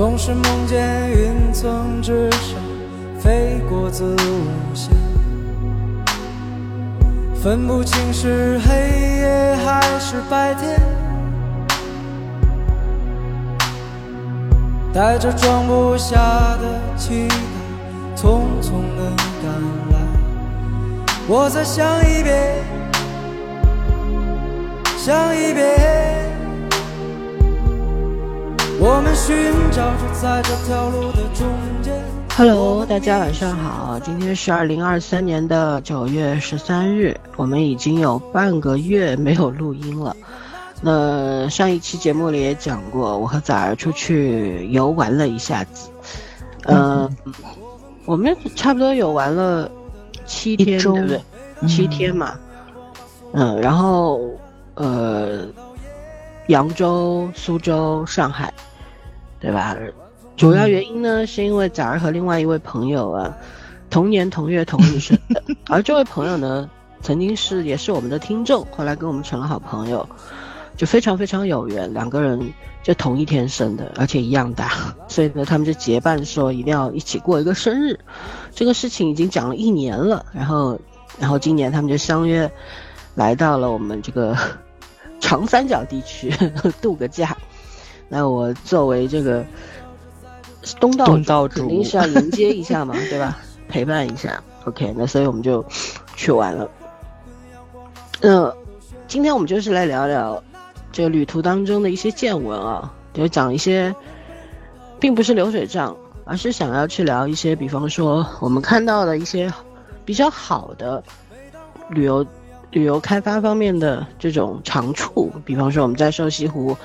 总是梦见云层之上飞过子午线，分不清是黑夜还是白天，带着装不下的期待，匆匆的赶来。我再想一遍，想一遍。我们寻找着在这条路的中间。Hello，大家晚上好，今天是二零二三年的九月十三日，我们已经有半个月没有录音了。那上一期节目里也讲过，我和崽儿出去游玩了一下子，嗯、我们差不多有玩了七天，对不对？七天嘛，嗯，然后呃，扬州、苏州、上海，对吧？主要原因呢，是因为崽儿和另外一位朋友啊，同年同月同日生的，而这位朋友呢，曾经是也是我们的听众，后来跟我们成了好朋友，就非常非常有缘，两个人就同一天生的，而且一样大，所以呢，他们就结伴说一定要一起过一个生日。这个事情已经讲了一年了，然后，然后今年他们就相约来到了我们这个长三角地区 度个假。那我作为这个东道东道主肯定是要迎接一下嘛，对吧？陪伴一下。OK，那所以我们就去玩了。那今天我们就是来聊聊这个旅途当中的一些见闻啊，就讲一些，并不是流水账，而是想要去聊一些，比方说我们看到的一些比较好的旅游旅游开发方面的这种长处，比方说我们在瘦西湖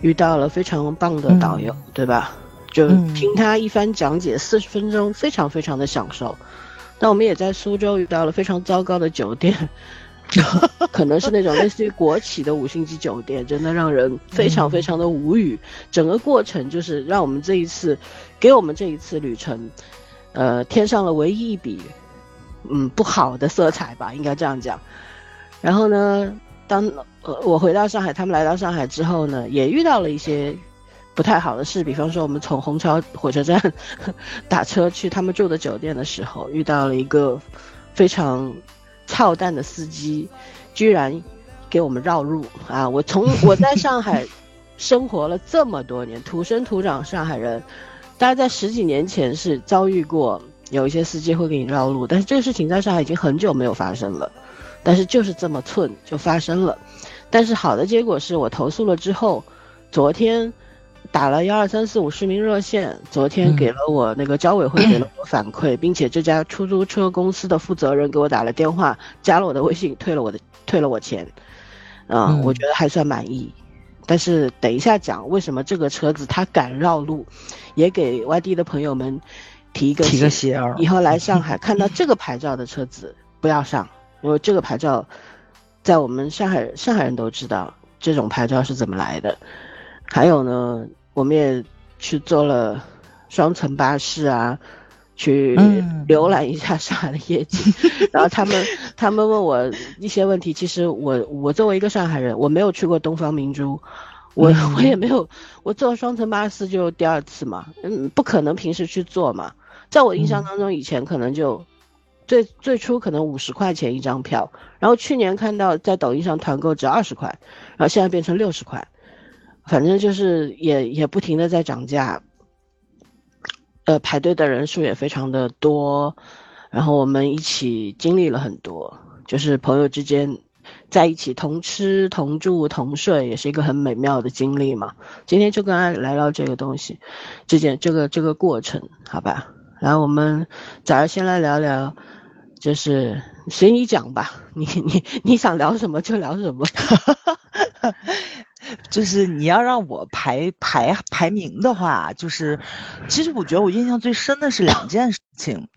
遇到了非常棒的导游，对吧？就嗯听他一番讲解，四十分钟，非常非常的享受。那我们也在苏州遇到了非常糟糕的酒店，可能是那种类似于国企的五星级酒店，真的让人非常非常的无语。整个过程就是让我们这一次，给我们这一次旅程，呃，添上了唯一一笔，嗯，不好的色彩吧，应该这样讲。然后呢，当呃我回到上海，他们来到上海之后呢，也遇到了一些不太好的事，比方说我们从虹桥火车站 打车去他们住的酒店的时候，遇到了一个非常操蛋的司机，居然给我们绕路啊！我从我在上海生活了这么多年，土生土长上海人，大概在十几年前是遭遇过有一些司机会给你绕路，但是这个事情在上海已经很久没有发生了，但是就是这么寸就发生了。但是好的结果是我投诉了之后，昨天打了幺二三四五市民热线，昨天嗯给了我那个交委会给了我反馈，并且这家出租车公司的负责人给我打了电话，加了我的微信，退了我的退了我钱，啊、嗯。我觉得还算满意。但是等一下讲为什么这个车子它敢绕路，也给外地的朋友们提一个提个醒儿。以后来上海看到这个牌照的车子不要上，因为这个牌照在我们上海上海人都知道这种牌照是怎么来的。还有呢，我们也去坐了双层巴士啊，去嗯浏览一下上海的夜景。然后他们他们问我一些问题，其实我我作为一个上海人，我没有去过东方明珠。我嗯 我也没有，我坐双层巴士就第二次嘛，嗯，不可能平时去坐嘛。在我印象当中，以前可能就最最初可能五十块钱一张票，然后去年看到在抖音上团购只二十块，然后现在变成六十块，反正就是也也不停的在涨价，呃，排队的人数也非常的多，然后我们一起经历了很多，就是朋友之间在一起同吃同住同睡，也是一个很美妙的经历嘛。今天就跟大家来聊这个东西，这件这个这个过程，好吧？然后我们早上先来聊聊，就是随你讲吧，你你你想聊什么就聊什么。就是你要让我排排排名的话，就是其实我觉得我印象最深的是两件事情，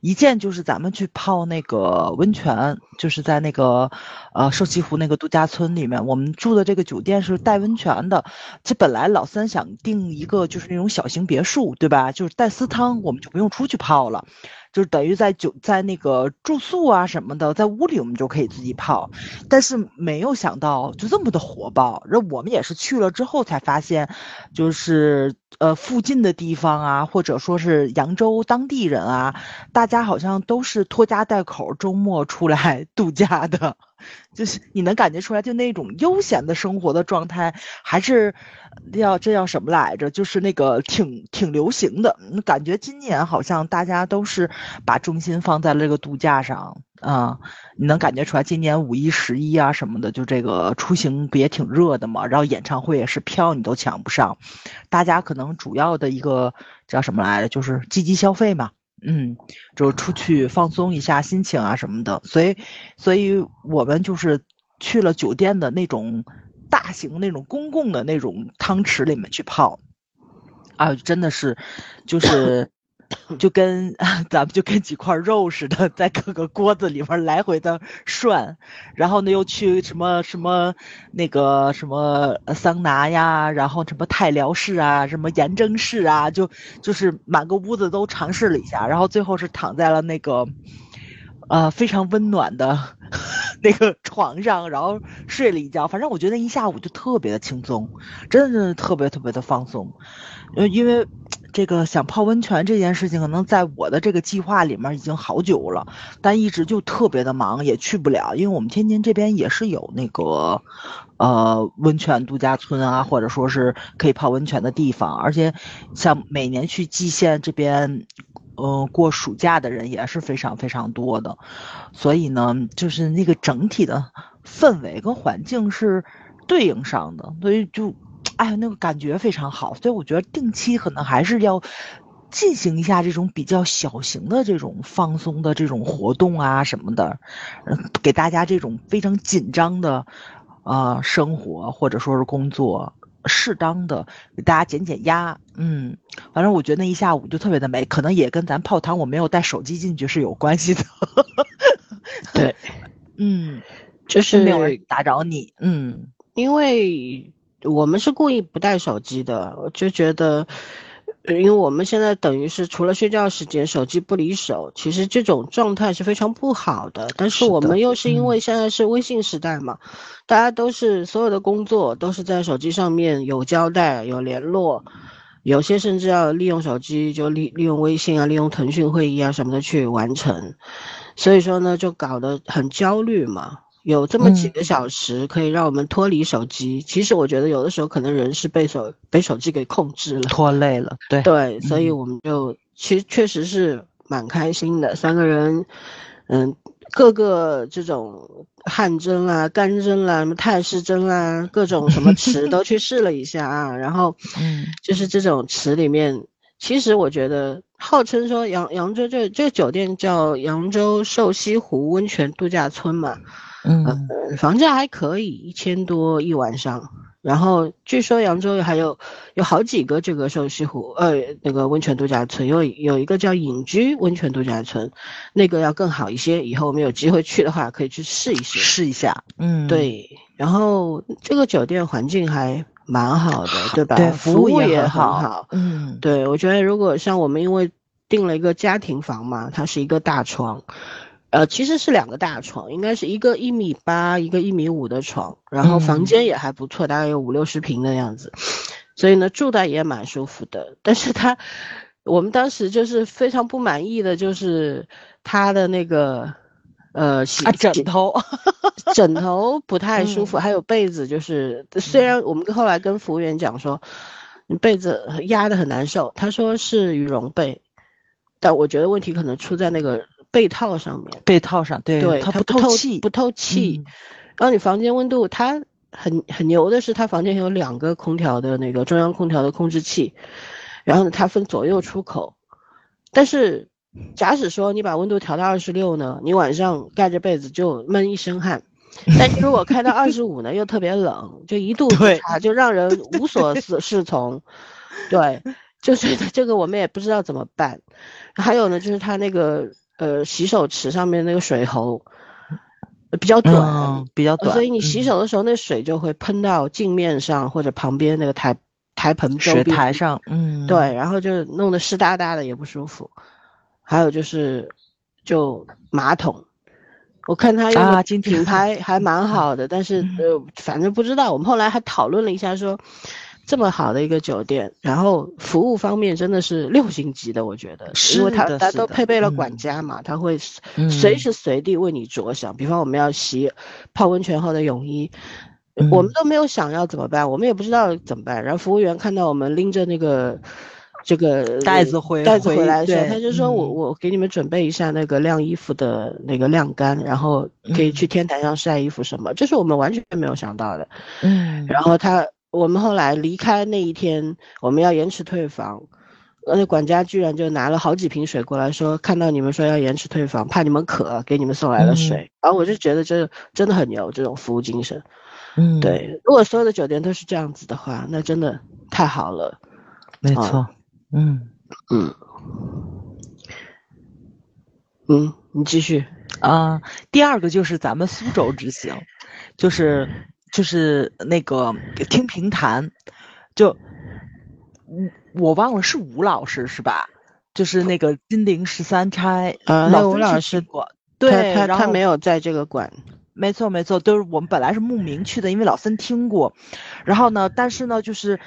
一件就是咱们去泡那个温泉，就是在那个呃瘦西湖那个度假村里面，我们住的这个酒店是带温泉的。这本来老三想订一个就是那种小型别墅，对吧？就是带私汤，我们就不用出去泡了。就等于在酒在那个住宿啊什么的，在屋里我们就可以自己泡，但是没有想到就这么的火爆。然后我们也是去了之后才发现，就是呃附近的地方啊，或者说是扬州当地人啊，大家好像都是拖家带口周末出来 度假的。就是你能感觉出来，就那种悠闲的生活的状态，还是要这叫什么来着？就是那个挺挺流行的。感觉今年好像大家都是把重心放在了这个度假上啊。你能感觉出来，今年五一、十一啊什么的，就这个出行不也挺热的嘛？然后演唱会也是票你都抢不上，大家可能主要的一个叫什么来着？就是积极消费嘛。嗯，就出去放松一下心情啊什么的，所以，所以我们就是去了酒店的那种大型那种公共的那种汤池里面去泡，啊，真的是，就是。就跟 咱们就跟几块肉似的，在各个锅子里面来回的涮，然后呢又去什么什么那个什么桑拿呀，然后什么泰疗室啊，什么盐蒸室啊，就就是满个屋子都尝试了一下，然后最后是躺在了那个呃非常温暖的 那个床上，然后睡了一觉。反正我觉得一下午就特别的轻松，真的真的特别特别的放松，呃，因为。这个想泡温泉这件事情，可能在我的这个计划里面已经好久了，但一直就特别的忙，也去不了。因为我们天津这边也是有那个，呃，温泉度假村啊，或者说是可以泡温泉的地方。而且，像每年去蓟县这边，嗯，过暑假的人也是非常非常多的。所以呢，就是那个整体的氛围跟环境是对应上的，所以就。哎，那个感觉非常好，所以我觉得定期可能还是要进行一下这种比较小型的这种放松的这种活动啊什么的，给大家这种非常紧张的呃生活或者说是工作，适当的给大家减减压。嗯，反正我觉得那一下午就特别的美，可能也跟咱泡汤我没有带手机进去是有关系的。对，嗯，就是没有人打扰你，嗯，因为。我们是故意不带手机的，我就觉得，因为我们现在等于是除了睡觉时间，手机不离手，其实这种状态是非常不好的。但是我们又是因为现在是微信时代嘛，大家都是所有的工作都是在手机上面有交代、有联络，有些甚至要利用手机就利利用微信啊、利用腾讯会议啊什么的去完成，所以说呢，就搞得很焦虑嘛。有这么几个小时可以让我们脱离手机，其实我觉得有的时候可能人是被手被手机给控制了，拖累了。对对，所以我们就其实确实是蛮开心的，三个人，嗯，各个这种汗蒸啦、干蒸啦、什么泰式蒸啦，各种什么 池都去试了一下啊。然后，嗯，就是这种池里面，其实我觉得号称说扬扬州这这个酒店叫扬州瘦西湖温泉度假村嘛。嗯，房价还可以，一千多一晚上。然后据说扬州还有有好几个这个瘦西湖，呃，那个温泉度假村，有有一个叫隐居温泉度假村，那个要更好一些。以后我们有机会去的话，可以去试一试，试一下。嗯，对。然后这个酒店环境还蛮好的，对吧？对，服务也很好。嗯，对，我觉得如果像我们因为订了一个家庭房嘛，它是一个大床。呃，其实是两个大床，应该是一个一米八，一个一米五的床，然后房间也还不错，大概有五六十平的样子，所以呢住的也蛮舒服的。但是他，我们当时就是非常不满意的，就是他的那个呃洗枕头，枕头不太舒服，还有被子，就是虽然我们后来跟服务员讲说，被子压的很难受，他说是羽绒被，但我觉得问题可能出在那个。被套上面，被套上，对，对，它不透气，不透气。然后你房间温度，它很很牛的是，它房间有两个空调的那个中央空调的控制器，然后呢，它分左右出口。但是，假使说你把温度调到二十六呢，你晚上盖着被子就闷一身汗。但是如果开到二十五呢，又特别冷，就一度差，就让人无所适 适从。对，就是这个我们也不知道怎么办。还有呢，就是它那个。呃，洗手池上面那个水喉，比较短，嗯，比较短，所以你洗嗯手的时候，那水就会喷到镜面上或者旁边那个台台盆周水边台上，嗯，对，然后就弄得湿哒哒的，也不舒服。还有就是，就马桶，我看他品牌还蛮好的，但是嗯呃，反正不知道。我们后来还讨论了一下说。这么好的一个酒店，然后服务方面真的是六星级的，我觉得，因为是它它都配备了管嗯家嘛，他会随时随地为你着想。比方我们要洗泡温泉后的泳衣，嗯。我们都没有想要怎么办，我们也不知道怎么办。然后服务员看到我们拎着那个这个袋子回袋子回回来的时候，对他就说我嗯我给你们准备一下那个晾衣服的那个晾干，然后可以嗯。去天台上晒衣服什么，这是我们完全没有想到的。嗯，然后他我们后来离开那一天，我们要延迟退房。呃那管家居然就拿了好几瓶水过来说，看到你们说要延迟退房，怕你们渴，给你们送来了水。嗯然后我就觉得这真的很牛，这种服务精神。嗯，对，如果所有的酒店都是这样子的话，那真的太好了。啊没错，嗯嗯，嗯，你继续。啊，第二个就是咱们苏州之行，就是就是那个听评弹，就嗯我忘了是吴老师是吧？就是那个金陵十三钗，呃，那老孙去吴老师过，对，他他没有在这个馆。没错，没错，都是我们本来是慕名去的，因为老森听过，然后呢，但是呢，就是，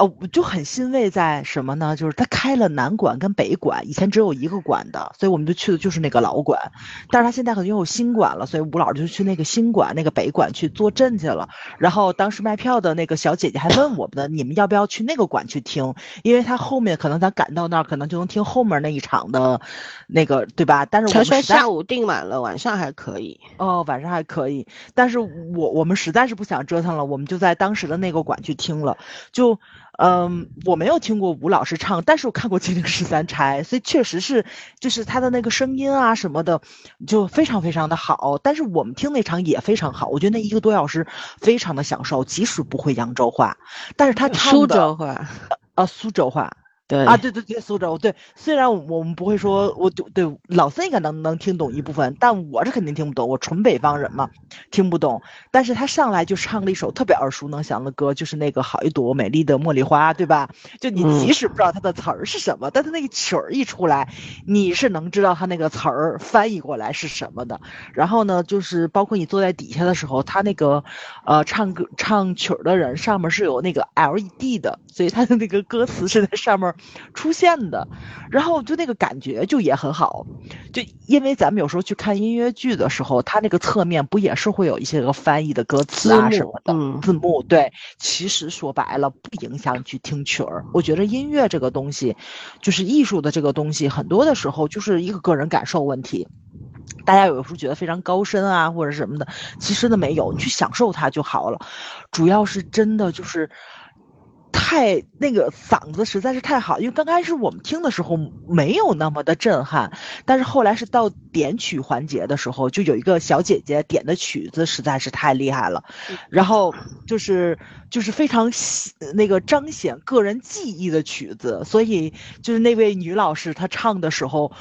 呃，我就很欣慰在什么呢？就是他开了南馆跟北馆，以前只有一个馆的，所以我们就去的就是那个老馆，但是他现在可能又有新馆了，所以吴老师就去那个新馆那个北馆去坐镇去了。然后当时卖票的那个小姐姐还问我们呢，你们要不要去那个馆去听？因为他后面可能咱赶到那儿，可能就能听后面那一场的，那个对吧？但是我们下午订满了，晚上还可以。哦，晚上还可以，但是我我们实在是不想折腾了，我们就在当时的那个馆去听了。就，嗯，我没有听过吴老师唱，但是我看过《金陵十三钗》，所以确实是，就是他的那个声音啊什么的，就非常非常的好。但是我们听那场也非常好，我觉得那一个多小时非常的享受，即使不会扬州话，但是他唱苏的州话，啊苏州话，对啊，对对对，苏州对，虽然我我们不会说，我对对老三应该能能听懂一部分，但我是肯定听不懂，我纯北方人嘛，听不懂。但是他上来就唱了一首特别耳熟能详的歌，就是那个好一朵美丽的茉莉花，对吧？就你嗯即使不知道它的词儿是什么，但他那个曲儿一出来，你是能知道他那个词儿翻译过来是什么的。然后呢，就是包括你坐在底下的时候，他那个呃唱歌唱曲儿的人上面是有那个 LED 的，所以他的那个歌词是在上面出现的。然后就那个感觉就也很好，就因为咱们有时候去看音乐剧的时候，它那个侧面不也是会有一些个翻译的歌词啊什么的。嗯字幕对，其实说白了不影响你去听曲儿。我觉得音乐这个东西，就是艺术的这个东西，很多的时候就是一个个人感受问题。大家有时候觉得非常高深啊，或者什么的，其实呢没有，你去享受它就好了。主要是真的就是太那个嗓子实在是太好，因为刚开始我们听的时候没有那么的震撼，但是后来是到点曲环节的时候，就有一个小姐姐点的曲子实在是太厉害了，然后就是就是非常那个彰显个人技艺的曲子，所以就是那位女老师她唱的时候，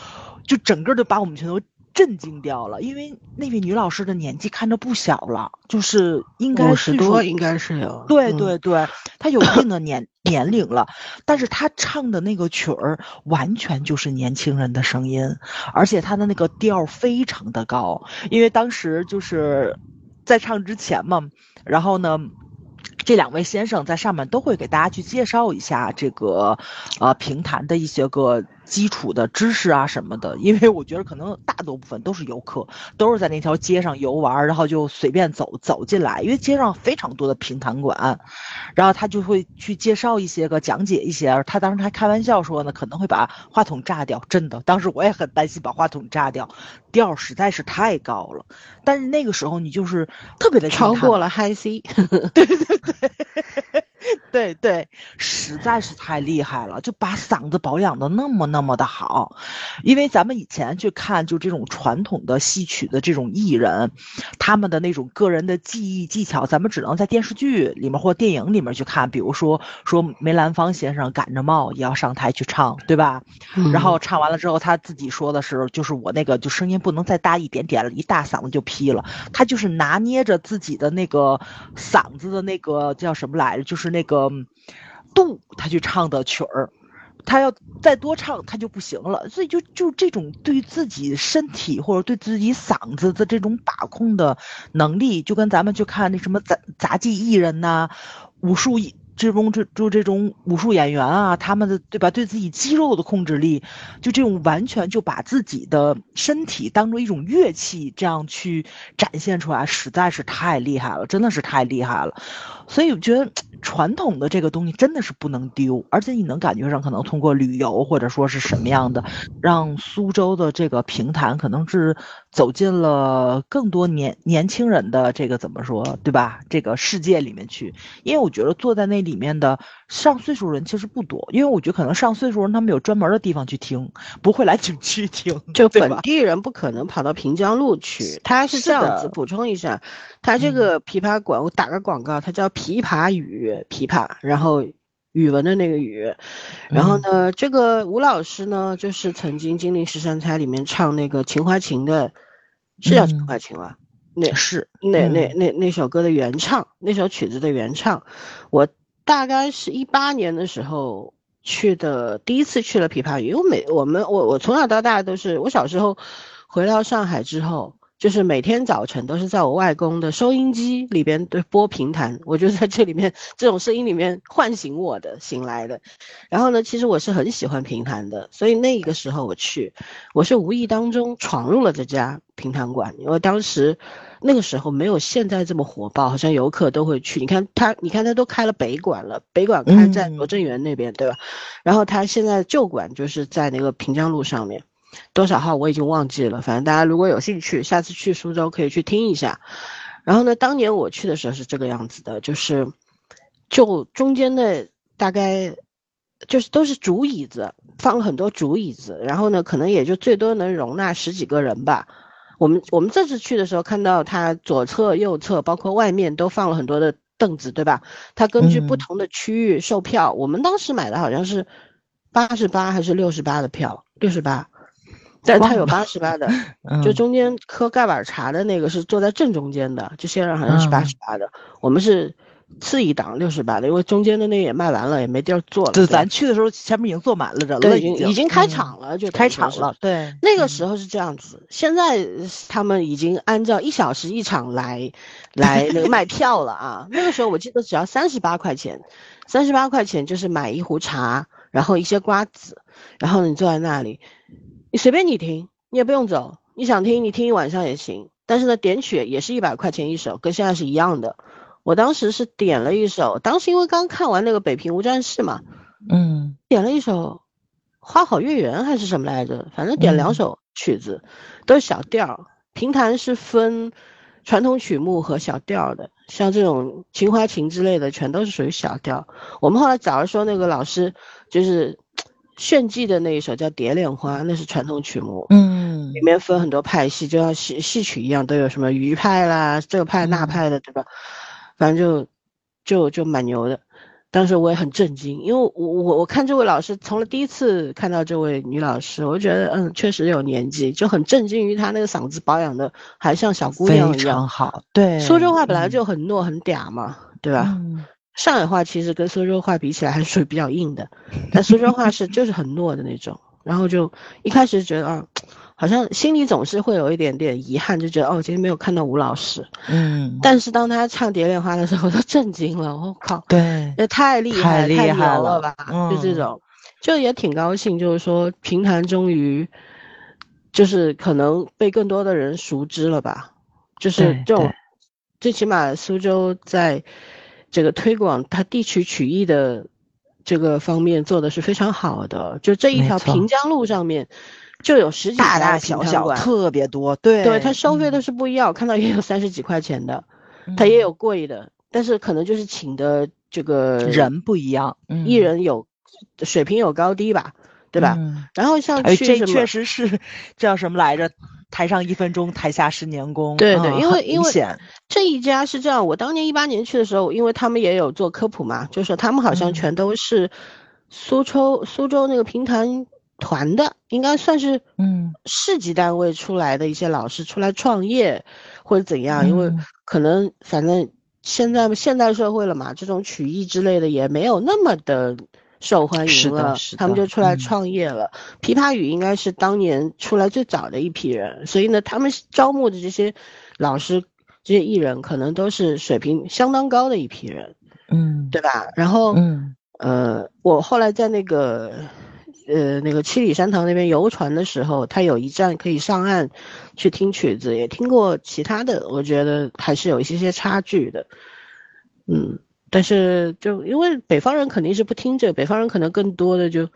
就整个就把我们全都。震惊掉了，因为那位女老师的年纪看着不小了，就是应该五十多应该是有。对嗯对对，她有一定的年 年龄了，但是她唱的那个曲儿完全就是年轻人的声音，而且她的那个调非常的高，因为当时就是在唱之前嘛，然后呢。这两位先生在上面都会给大家去介绍一下这个，呃，评弹的一些个基础的知识啊什么的，因为我觉得可能大多部分都是游客，都是在那条街上游玩，然后就随便走走进来，因为街上非常多的评弹馆，然后他就会去介绍一些个，讲解一些。他当时还开玩笑说呢，可能会把话筒炸掉，真的，当时我也很担心把话筒炸掉，调儿实在是太高了。但是那个时候你就是特别的超过了 High C，对 对，实在是太厉害了，就把嗓子保养的那么那么的好。因为咱们以前去看，就这种传统的戏曲的这种艺人，他们的那种个人的技艺技巧，咱们只能在电视剧里面或电影里面去看。比如说说梅兰芳先生赶着帽也要上台去唱，对吧？然后唱完了之后，他自己说的是，就是我那个就声音不能再大一点点了，一大嗓子就劈了。他就是拿捏着自己的那个嗓子的那个叫什么来着，就是那个度，他去唱的曲儿。他要再多唱，他就不行了。所以就就这种对自己身体或者对自己嗓子的这种把控的能力，就跟咱们去看那什么杂杂技艺人呐、武术这种这就这种武术演员啊，他们的对吧？对自己肌肉的控制力，就这种完全就把自己的身体当做一种乐器，这样去展现出来，实在是太厉害了，真的是太厉害了。所以我觉得传统的这个东西真的是不能丢，而且你能感觉上，可能通过旅游或者说是什么样的，让苏州的这个评弹可能是走进了更多年年轻人的这个怎么说，对吧？这个世界里面去，因为我觉得坐在那里面的上岁数人其实不多，因为我觉得可能上岁数人他们有专门的地方去听，不会来景区听，就？本地人不可能跑到平江路去。他是这样子，补充一下，他这个琵琶馆，我打个广告，它叫琵琶语，琵琶，然后语文的那个语。然后嗯呢，这个吴老师呢，就是曾经《金陵十三钗》里面唱那个《秦淮情》的，是叫《秦嗯淮情》吧？那是那那嗯那那首歌的原唱，那首曲子的原唱，我大概是一八年的时候去的，第一次去了琵琶语。因为每我们我我从小到大都是，我小时候回到上海之后，就是每天早晨都是在我外公的收音机里边对播评弹，我就在这里面这种声音里面唤醒我的醒来的。然后呢，其实我是很喜欢评弹的，所以那个时候我去，我是无意当中闯入了这家评弹馆，因为当时那个时候没有现在这么火爆，好像游客都会去。你看他，你看他都开了北馆了，北馆开在嗯罗正园那边，对吧？然后他现在旧馆就是在那个平江路上面，多少号我已经忘记了，反正大家如果有兴趣，下次去苏州可以去听一下。然后呢，当年我去的时候是这个样子的，就是就中间的大概就是都是竹椅子，放了很多竹椅子，然后呢，可能也就最多能容纳十几个人吧。我们我们这次去的时候，看到它左侧、右侧，包括外面都放了很多的凳子，对吧？它根据不嗯同的区域售票。我们当时买的好像是八十八还是六十八的票，六十八，但是它有八十八的，就嗯中间喝盖碗茶的那个是坐在正中间的，就先生好像是八嗯十八的，我们是次一档六十八的，因为中间的那个也卖完了，也没地儿坐了。就对咱去的时候，前面已经坐满了人了，已经经已经开嗯场了，就开场了，对，那个嗯时候是这样子，现在他们已经按照一小时一场来来那个卖票了啊。那个时候我记得只要三十八块钱，三十八块钱就是买一壶茶，然后一些瓜子，然后你坐在那里，你随便你听，你也不用走，你想听你听一晚上也行。但是呢，点曲也是一百块钱一首，跟现在是一样的。我当时是点了一首，当时因为刚看完那个《北平无战事》嘛，嗯点了一首《花好月圆》还是什么来着，反正点两嗯首曲子，都是小调儿。评弹是分传统曲目和小调儿的，像这种《秦淮情》之类的，全都是属于小调。我们后来找了说那个老师，就是炫技的那一首叫《蝶恋花》，那是传统曲目，嗯里面分很多派系，就像戏戏曲一样，都有什么余派啦、这个派那嗯派的，对吧？反正就就就蛮牛的。当时我也很震惊，因为我我我看这位老师，从了第一次看到这位女老师，我就觉得嗯，确实有年纪，就很震惊于她那个嗓子保养的还像小姑娘一样常。好，对，苏州话本来嗯就很糯很嗲嘛，对吧？嗯上海话其实跟苏州话比起来还是属于比较硬的，但苏州话是 就是很糯的那种。然后就一开始觉得啊，好像心里总是会有一点点遗憾，就觉得哦，今天没有看到吴老师。嗯，但是当他唱《蝶恋花》的时候，我都震惊了，我靠，对，也太厉害，太厉害了吧！就这嗯种，就也挺高兴，就是说评弹终于，就是可能被更多的人熟知了吧，就是这种，最起码苏州在这个推广它地区曲艺的这个方面做的是非常好的，就这一条平江路上面就有十几大大小小特别多，对，对，它收费嗯都是不一样，我看到也有三十几块钱的，它也有贵的，但是可能就是请的这个人不一样，艺人有水平有高低吧，对吧？然后像哎，这确实是叫什么来着？台上一分钟，台下十年功。对对，因为因为这一家是这样，我当年一八年去的时候，因为他们也有做科普嘛，就是他们好像全都是苏州苏州那个评弹团的，应该算是嗯市级单位出来的一些老师出来创业或者怎样，因为可能反正现在现代社会了嘛，这种曲艺之类的也没有那么的。受欢迎了，他们就出来创业了。琵琶语应该是当年出来最早的一批人，所以呢，他们招募的这些老师、这些艺人，可能都是水平相当高的一批人，嗯，对吧？然后，嗯，呃，我后来在那个，呃，那个七里山塘那边游船的时候，他有一站可以上岸去听曲子，也听过其他的，我觉得还是有一些些差距的，嗯。但是，就因为北方人肯定是不听这个，北方人可能更多的就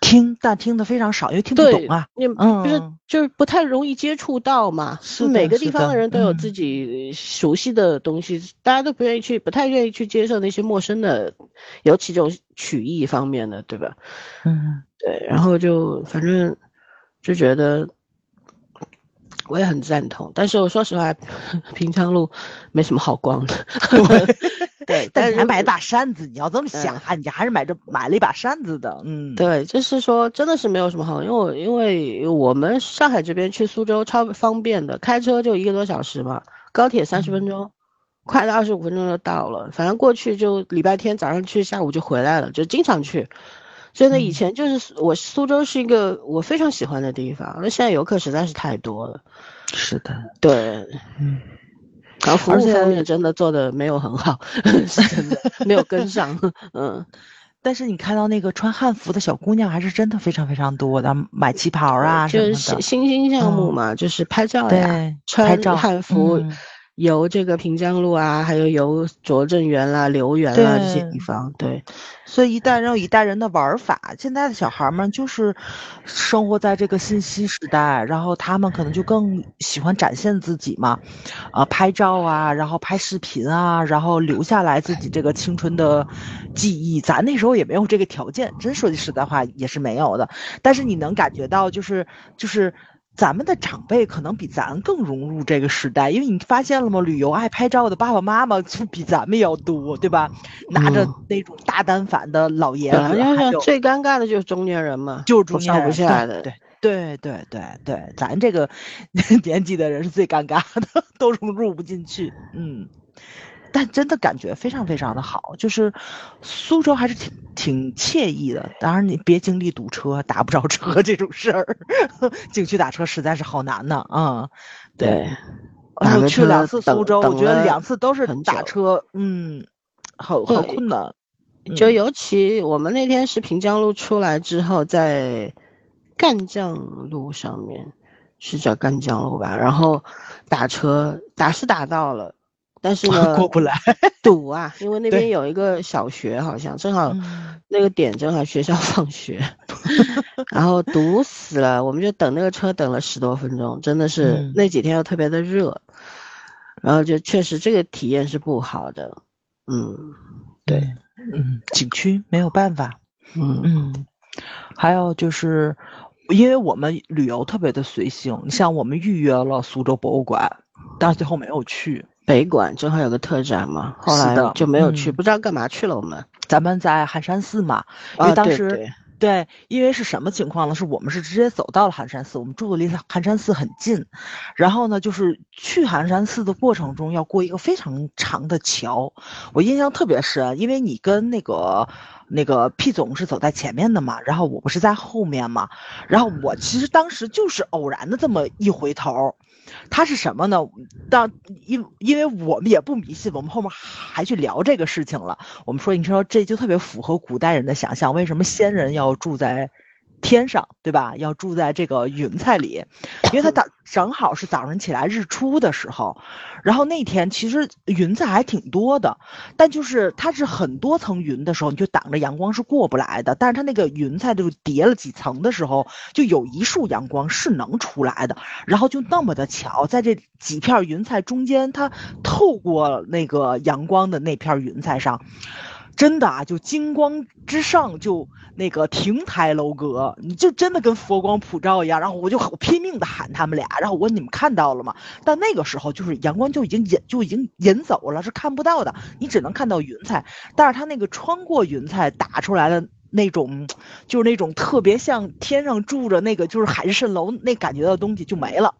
听，但听的非常少，因为听不懂啊。嗯，就是就是不太容易接触到嘛。是每个地方的人都有自己熟悉的东西，大家都不愿意去，不太愿意去接受那些陌生的，尤其这种曲艺方面的，对吧？嗯，对。然后就反正就觉得。我也很赞同，但是我说实话，平昌路没什么好逛的。对，但是还买把扇子，你要这么想哈，你还是买着买了一把扇子的。嗯，对，就是说真的是没有什么好，因为我因为我们上海这边去苏州超方便的，开车就一个多小时嘛，高铁三十分钟，快的二十五分钟就到了。反正过去就礼拜天早上去，下午就回来了，就经常去。所以呢，以前就是我苏州是一个我非常喜欢的地方，那现在游客实在是太多了。是的，对，嗯，然后服务方面真的做的没有很好，是真的没有跟上。嗯，但是你看到那个穿汉服的小姑娘还是真的非常非常多的，买旗袍啊什么的。就是新兴项目嘛，就是拍照呀，穿汉服。游这个平江路啊，还有游拙政园啦、留园啦这些地方，对。所以一代人有一代人的玩法，现在的小孩们就是生活在这个信息时代，然后他们可能就更喜欢展现自己嘛，啊，拍照啊，然后拍视频啊，然后留下来自己这个青春的记忆。咱那时候也没有这个条件，真说句实在话也是没有的。但是你能感觉到，就是就是。咱们的长辈可能比咱更融入这个时代，因为你发现了吗？旅游爱拍照的爸爸妈妈就比咱们要多，对吧？拿着那种大单反的老爷子，最尴尬的就是中年人嘛，就是中年人不下来的。对对对对对，咱这个 年纪的人是最尴尬的，都融入不进去。嗯。但真的感觉非常非常的好，就是苏州还是挺挺惬意的。当然你别经历堵车、打不着车 这种事儿，景区打车实在是好难呢。啊，对，我去两次苏州，我觉得两次都是打车，嗯，好好困难。就尤其我们那天是平江路出来之后，在赣江路上面，是叫赣江路吧？然后打车打是打到了。但是呢，过不来，堵啊！因为那边有一个小学，好像正好那个点正好学校放学，然后堵死了。我们就等那个车等了十多分钟，真的是那几天又特别的热，然后就确实这个体验是不好的。嗯，对，嗯，景区没有办法。嗯嗯，还有就是，因为我们旅游特别的随性，像我们预约了苏州博物馆，但是最后没有去。北馆正好有个特展嘛，后来就没有去，不知道干嘛去了。我们咱们在寒山寺嘛，因为当时对，因为是什么情况呢？是我们是直接走到了寒山寺，我们住的离寒山寺很近，然后呢，就是去寒山寺的过程中要过一个非常长的桥，我印象特别深，因为你跟那个那个 P 总是走在前面的嘛，然后我不是在后面嘛，然后我其实当时就是偶然的这么一回头。它是什么呢？当因因为我们也不迷信，我们后面还去聊这个事情了。我们说，你说这就特别符合古代人的想象，为什么仙人要住在？天上，对吧？要住在这个云彩里，因为它 早正好是早上起来日出的时候，然后那天其实云彩还挺多的，但就是它是很多层云的时候，你就挡着阳光是过不来的。但是它那个云彩就叠了几层的时候，就有一束阳光是能出来的，然后就那么的巧，在这几片云彩中间，它透过那个阳光的那片云彩上。真的啊，就金光之上就那个亭台楼阁，你就真的跟佛光普照一样。然后我就我拼命的喊他们俩，然后我问你们看到了吗？但那个时候就是阳光就已经引就已经引走了，是看不到的，你只能看到云彩。但是它那个穿过云彩打出来的那种，就是那种特别像天上住着那个就是海市蜃楼那感觉的东西就没了。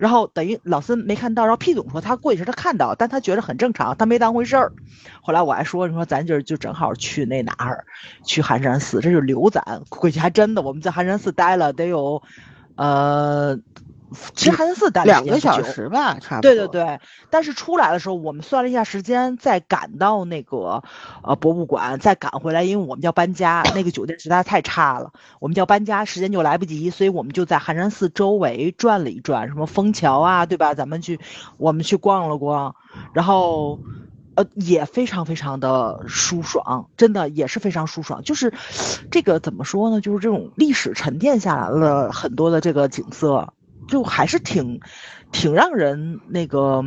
然后等于老孙没看到，然后屁总说他过去时他看到，但他觉得很正常，他没当回事儿。后来我还说，你说咱今儿就正好去那哪儿，去寒山寺，这就留咱。回去还真的，我们在寒山寺待了得有，呃。其实寒山寺待两个小时吧，差不多。对对对，但是出来的时候，我们算了一下时间，再赶到那个呃博物馆，再赶回来，因为我们要搬家，那个酒店实在太差了，我们要搬家，时间就来不及，所以我们就在寒山寺周围转了一转，什么枫桥啊，对吧？咱们去，我们去逛了逛，然后呃也非常非常的舒爽，真的也是非常舒爽。就是这个怎么说呢？就是这种历史沉淀下来了很多的这个景色。就还是挺，挺让人那个，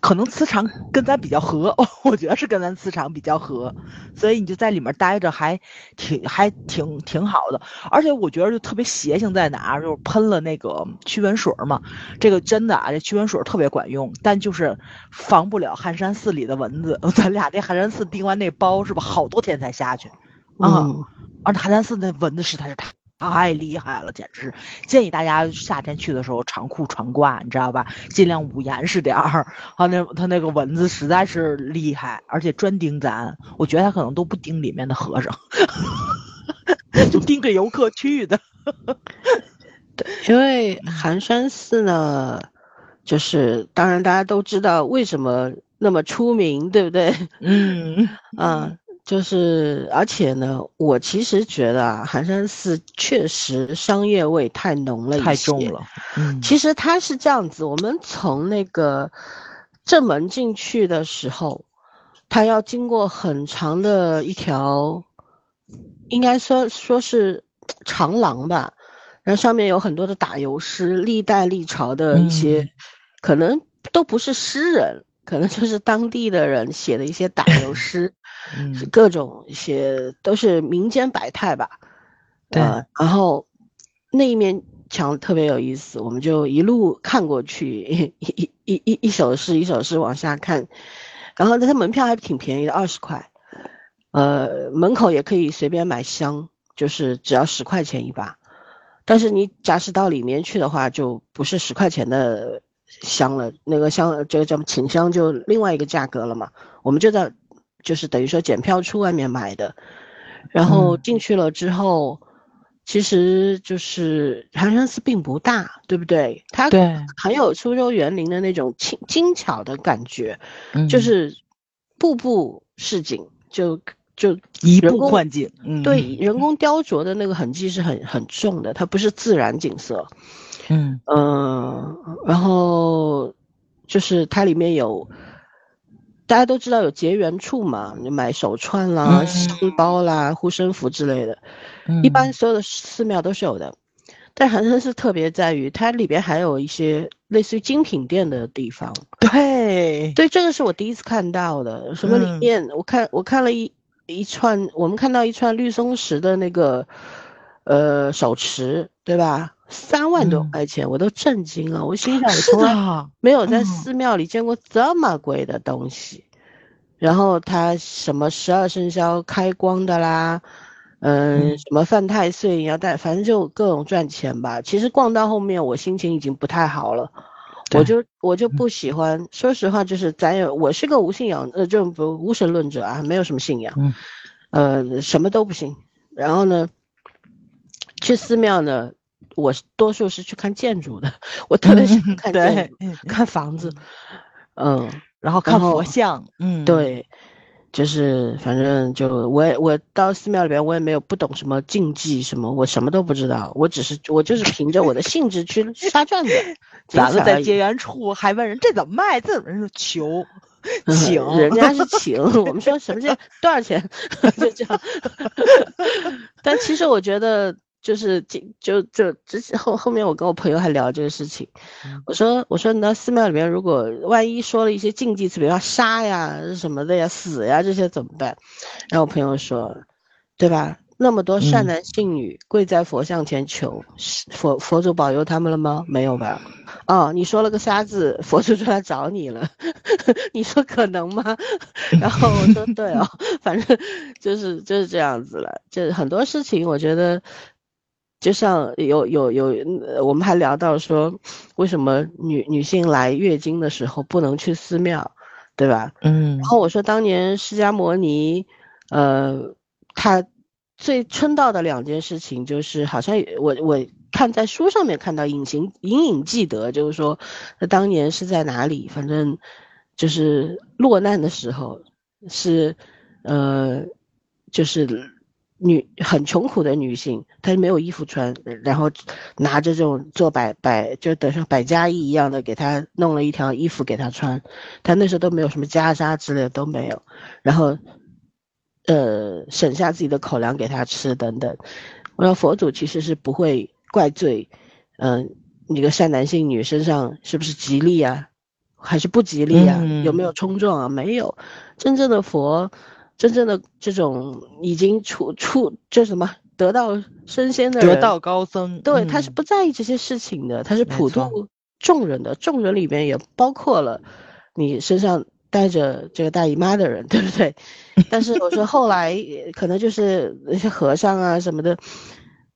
可能磁场跟咱比较合，我觉得是跟咱磁场比较合，所以你就在里面待着还挺还挺挺好的。而且我觉得就特别邪性在哪儿，就是喷了那个驱蚊水嘛，这个真的啊，这驱蚊水特别管用，但就是防不了寒山寺里的蚊子。咱俩那寒山寺订完那包是吧，好多天才下去啊，而且寒山寺那蚊子实在是太。太厉害了，简直！建议大家夏天去的时候长裤长褂，你知道吧？尽量捂严实点儿。他那他那个蚊子实在是厉害，而且专盯咱。我觉得他可能都不盯里面的和尚，就盯着游客去的。对，因为寒山寺呢，就是当然大家都知道为什么那么出名，对不对？嗯嗯。就是，而且呢，我其实觉得啊，寒山寺确实商业味太浓了一些，太重了。嗯，其实它是这样子，我们从那个正门进去的时候，它要经过很长的一条，应该说说是长廊吧，然后上面有很多的打油诗，历代历朝的一些，可能都不是诗人，可能就是当地的人写的一些打油诗。是各种一些都是民间百态吧，对。然后那一面墙特别有意思，我们就一路看过去，一一一一一首诗一首诗往下看，然后那它门票还挺便宜的，二十块。呃，门口也可以随便买香，就是只要十块钱一把。但是你假使到里面去的话，就不是十块钱的香了，那个香这个叫请香就另外一个价格了嘛。我们就在。就是等于说检票处外面买的，然后进去了之后，其实就是寒山寺并不大，对不对？它对很有苏州园林的那种轻精巧的感觉，就是步步是景，就就一步换景，对，人工雕琢的那个痕迹是很很重的，它不是自然景色。嗯嗯，然后就是它里面有。大家都知道有结缘处嘛，你买手串啦、香包啦、护身符之类的，一般所有的寺庙都是有的。但寒山寺特别在于它里边还有一些类似于精品店的地方。对，对，这个是我第一次看到的。什么里面？我看我看了一一串，我们看到一串绿松石的那个呃手持，对吧？三万多块钱，我都震惊了。我心想，我从来没有在寺庙里见过这么贵的东西。然后他什么十二生肖开光的啦，嗯，什么犯太岁也要带，反正就各种赚钱吧。其实逛到后面，我心情已经不太好了。我就我就不喜欢，说实话，就是咱有我是个无信仰，呃，就不无神论者啊，没有什么信仰，呃，什么都不信。然后呢，去寺庙呢。我多数是去看建筑的，我特别喜欢看建筑，看房子，嗯，然后看佛像，嗯，对，就是反正就我也我到寺庙里边，我也没有不懂什么禁忌什么，我什么都不知道，我只是我就是凭着我的兴致去刷 转子。咱们在结缘处还问人这怎么卖，这怎么说求 请，人家是请，我们说什么叫多少钱，就这样。但其实我觉得。就是就就之前后后面我跟我朋友还聊这个事情，我说我说你到寺庙里面，如果万一说了一些禁忌词，比如说杀呀什么的呀、死呀这些怎么办？然后我朋友说，对吧？那么多善男信女跪在佛像前求佛，佛祖保佑他们了吗？没有吧？哦，你说了个杀字，佛祖就来找你了，你说可能吗？然后我说对哦，反正就是就是这样子了。就很多事情，我觉得就像有有有，我们还聊到说，为什么女女性来月经的时候不能去寺庙，对吧？嗯。然后我说当年释迦摩尼，呃，他。最称道的两件事情，就是好像我我看在书上面看到隐形隐隐记得，就是说他当年是在哪里，反正就是落难的时候，是呃就是女很穷苦的女性，她没有衣服穿，然后拿着这种做百百就等上百家衣一样的给她弄了一条衣服给她穿，她那时候都没有什么袈裟之类的都没有，然后。呃，省下自己的口粮给她吃等等。我说佛祖其实是不会怪罪，嗯，你个善男信女身上是不是吉利啊，还是不吉利啊？有没有冲撞啊？没有，真正的佛，真正的这种已经出出这什么得道升仙的得道高僧，对，他是不在意这些事情的，他是普度众人的，众人里面也包括了你身上。带着这个大姨妈的人，对不对？但是我说后来可能就是那些和尚啊什么的，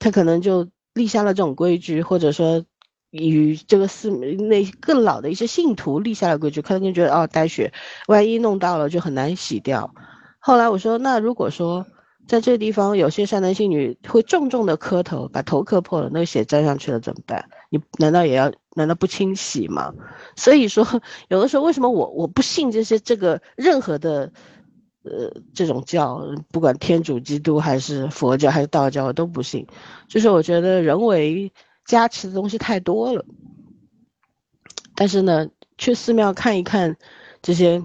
他可能就立下了这种规矩，或者说与这个寺那更老的一些信徒立下了规矩，可能就觉得哦带血，万一弄到了就很难洗掉。后来我说，那如果说在这个地方有些善男信女会重重的磕头，把头磕破了，那个血沾上去了怎么办？你难道也要？难道不清洗吗？所以说，有的时候为什么我我不信这些这个任何的，呃，这种教，不管天主、基督还是佛教还是道教，我都不信。就是我觉得人为加持的东西太多了。但是呢，去寺庙看一看这些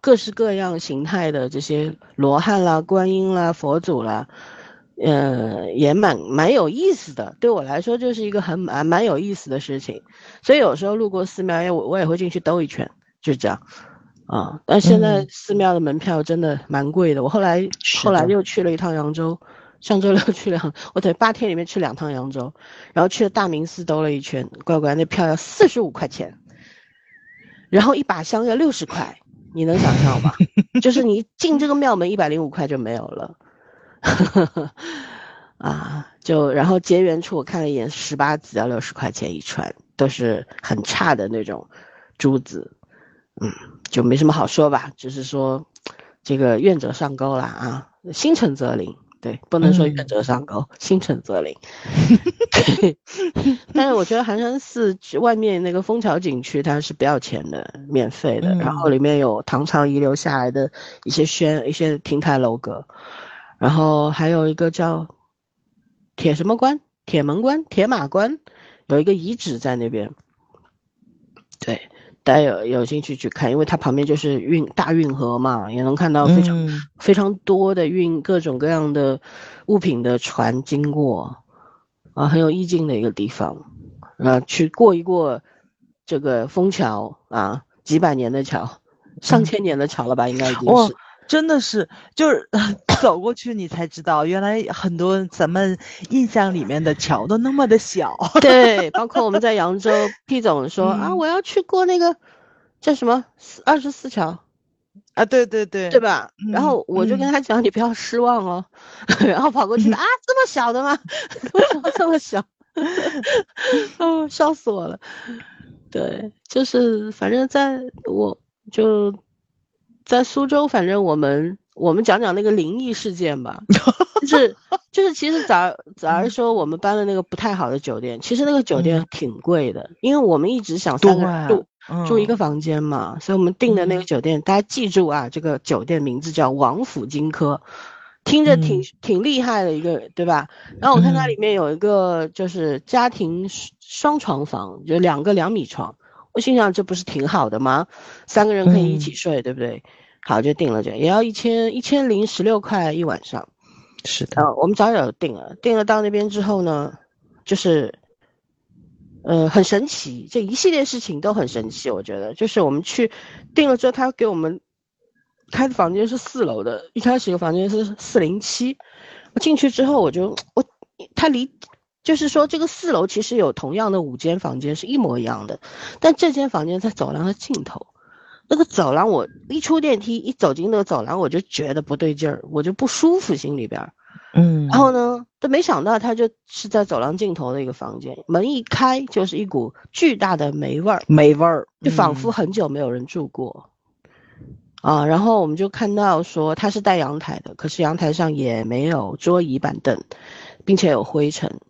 各式各样形态的这些罗汉啦、观音啦、佛祖啦。呃，也蛮蛮有意思的，对我来说就是一个很蛮蛮有意思的事情，所以有时候路过寺庙，我我也会进去兜一圈，就这样，啊，但现在寺庙的门票真的蛮贵的，我后来后来又去了一趟扬州，上周六 去了，我等八天里面去两趟扬州，然后去了大明寺兜了一圈，乖乖，那票要四十五块钱，然后一把香要六十块，你能想象吗？就是你进这个庙门一百零五块就没有了。啊，就然后结缘处我看了一眼，十八子要六十块钱一串，都是很差的那种珠子，嗯，就没什么好说吧，只是说这个愿者上钩了啊，心诚则灵，对，不能说愿者上钩，心诚则灵。但是我觉得寒山寺外面那个枫桥景区它是不要钱的，免费的，然后里面有唐朝遗留下来的一些轩一些亭台楼阁。然后还有一个叫铁什么关、铁门关、铁马关，有一个遗址在那边。对，大家有有兴趣去看，因为它旁边就是运大运河嘛，也能看到非常非常多的运各种各样的物品的船经过，啊，很有意境的一个地方。啊，去过一过这个枫桥啊，几百年的桥，上千年的桥了吧，应该已经是。真的是，就是 走过去你才知道，原来很多咱们印象里面的桥都那么的小。对，包括我们在扬州，P 总说啊，我要去过那个叫什么二十四桥啊，对对对，对吧？然后我就跟他讲，你不要失望哦。然后跑过去啊，这么小的吗？为什么这么小？哦，笑死我了。对，就是反正在我就。在苏州，反正我们我们讲讲那个灵异事件吧，就是 就是其实早 早儿说我们搬了那个不太好的酒店，其实那个酒店挺贵的，因为我们一直想三个人住住一个房间嘛，所以我们订的那个酒店，大家记住啊，这个酒店名字叫王府金科，听着挺挺厉害的一个，对吧？然后我看它里面有一个就是家庭双床房，就两个两米床。我心想，这不是挺好的吗？三个人可以一起睡，对不对？好，就定了这，也要一千一千零十六块一晚上。是的，呃，我们早早就定了，定了到那边之后呢，就是，呃，很神奇，这一系列事情都很神奇，我觉得，就是我们去定了之后，他给我们开的房间是四楼的，一开始一个房间是四零七，我进去之后我就我他离。就是说，这个四楼其实有同样的五间房间是一模一样的，但这间房间在走廊的尽头，那个走廊我一出电梯一走进那个走廊，我就觉得不对劲儿，我就不舒服心里边儿。嗯，然后呢，都没想到他就是在走廊尽头的一个房间，门一开就是一股巨大的霉味儿，霉味儿，就仿佛嗯很久没有人住过。啊，然后我们就看到说他是带阳台的，可是阳台上也没有桌椅板凳，并且有灰尘。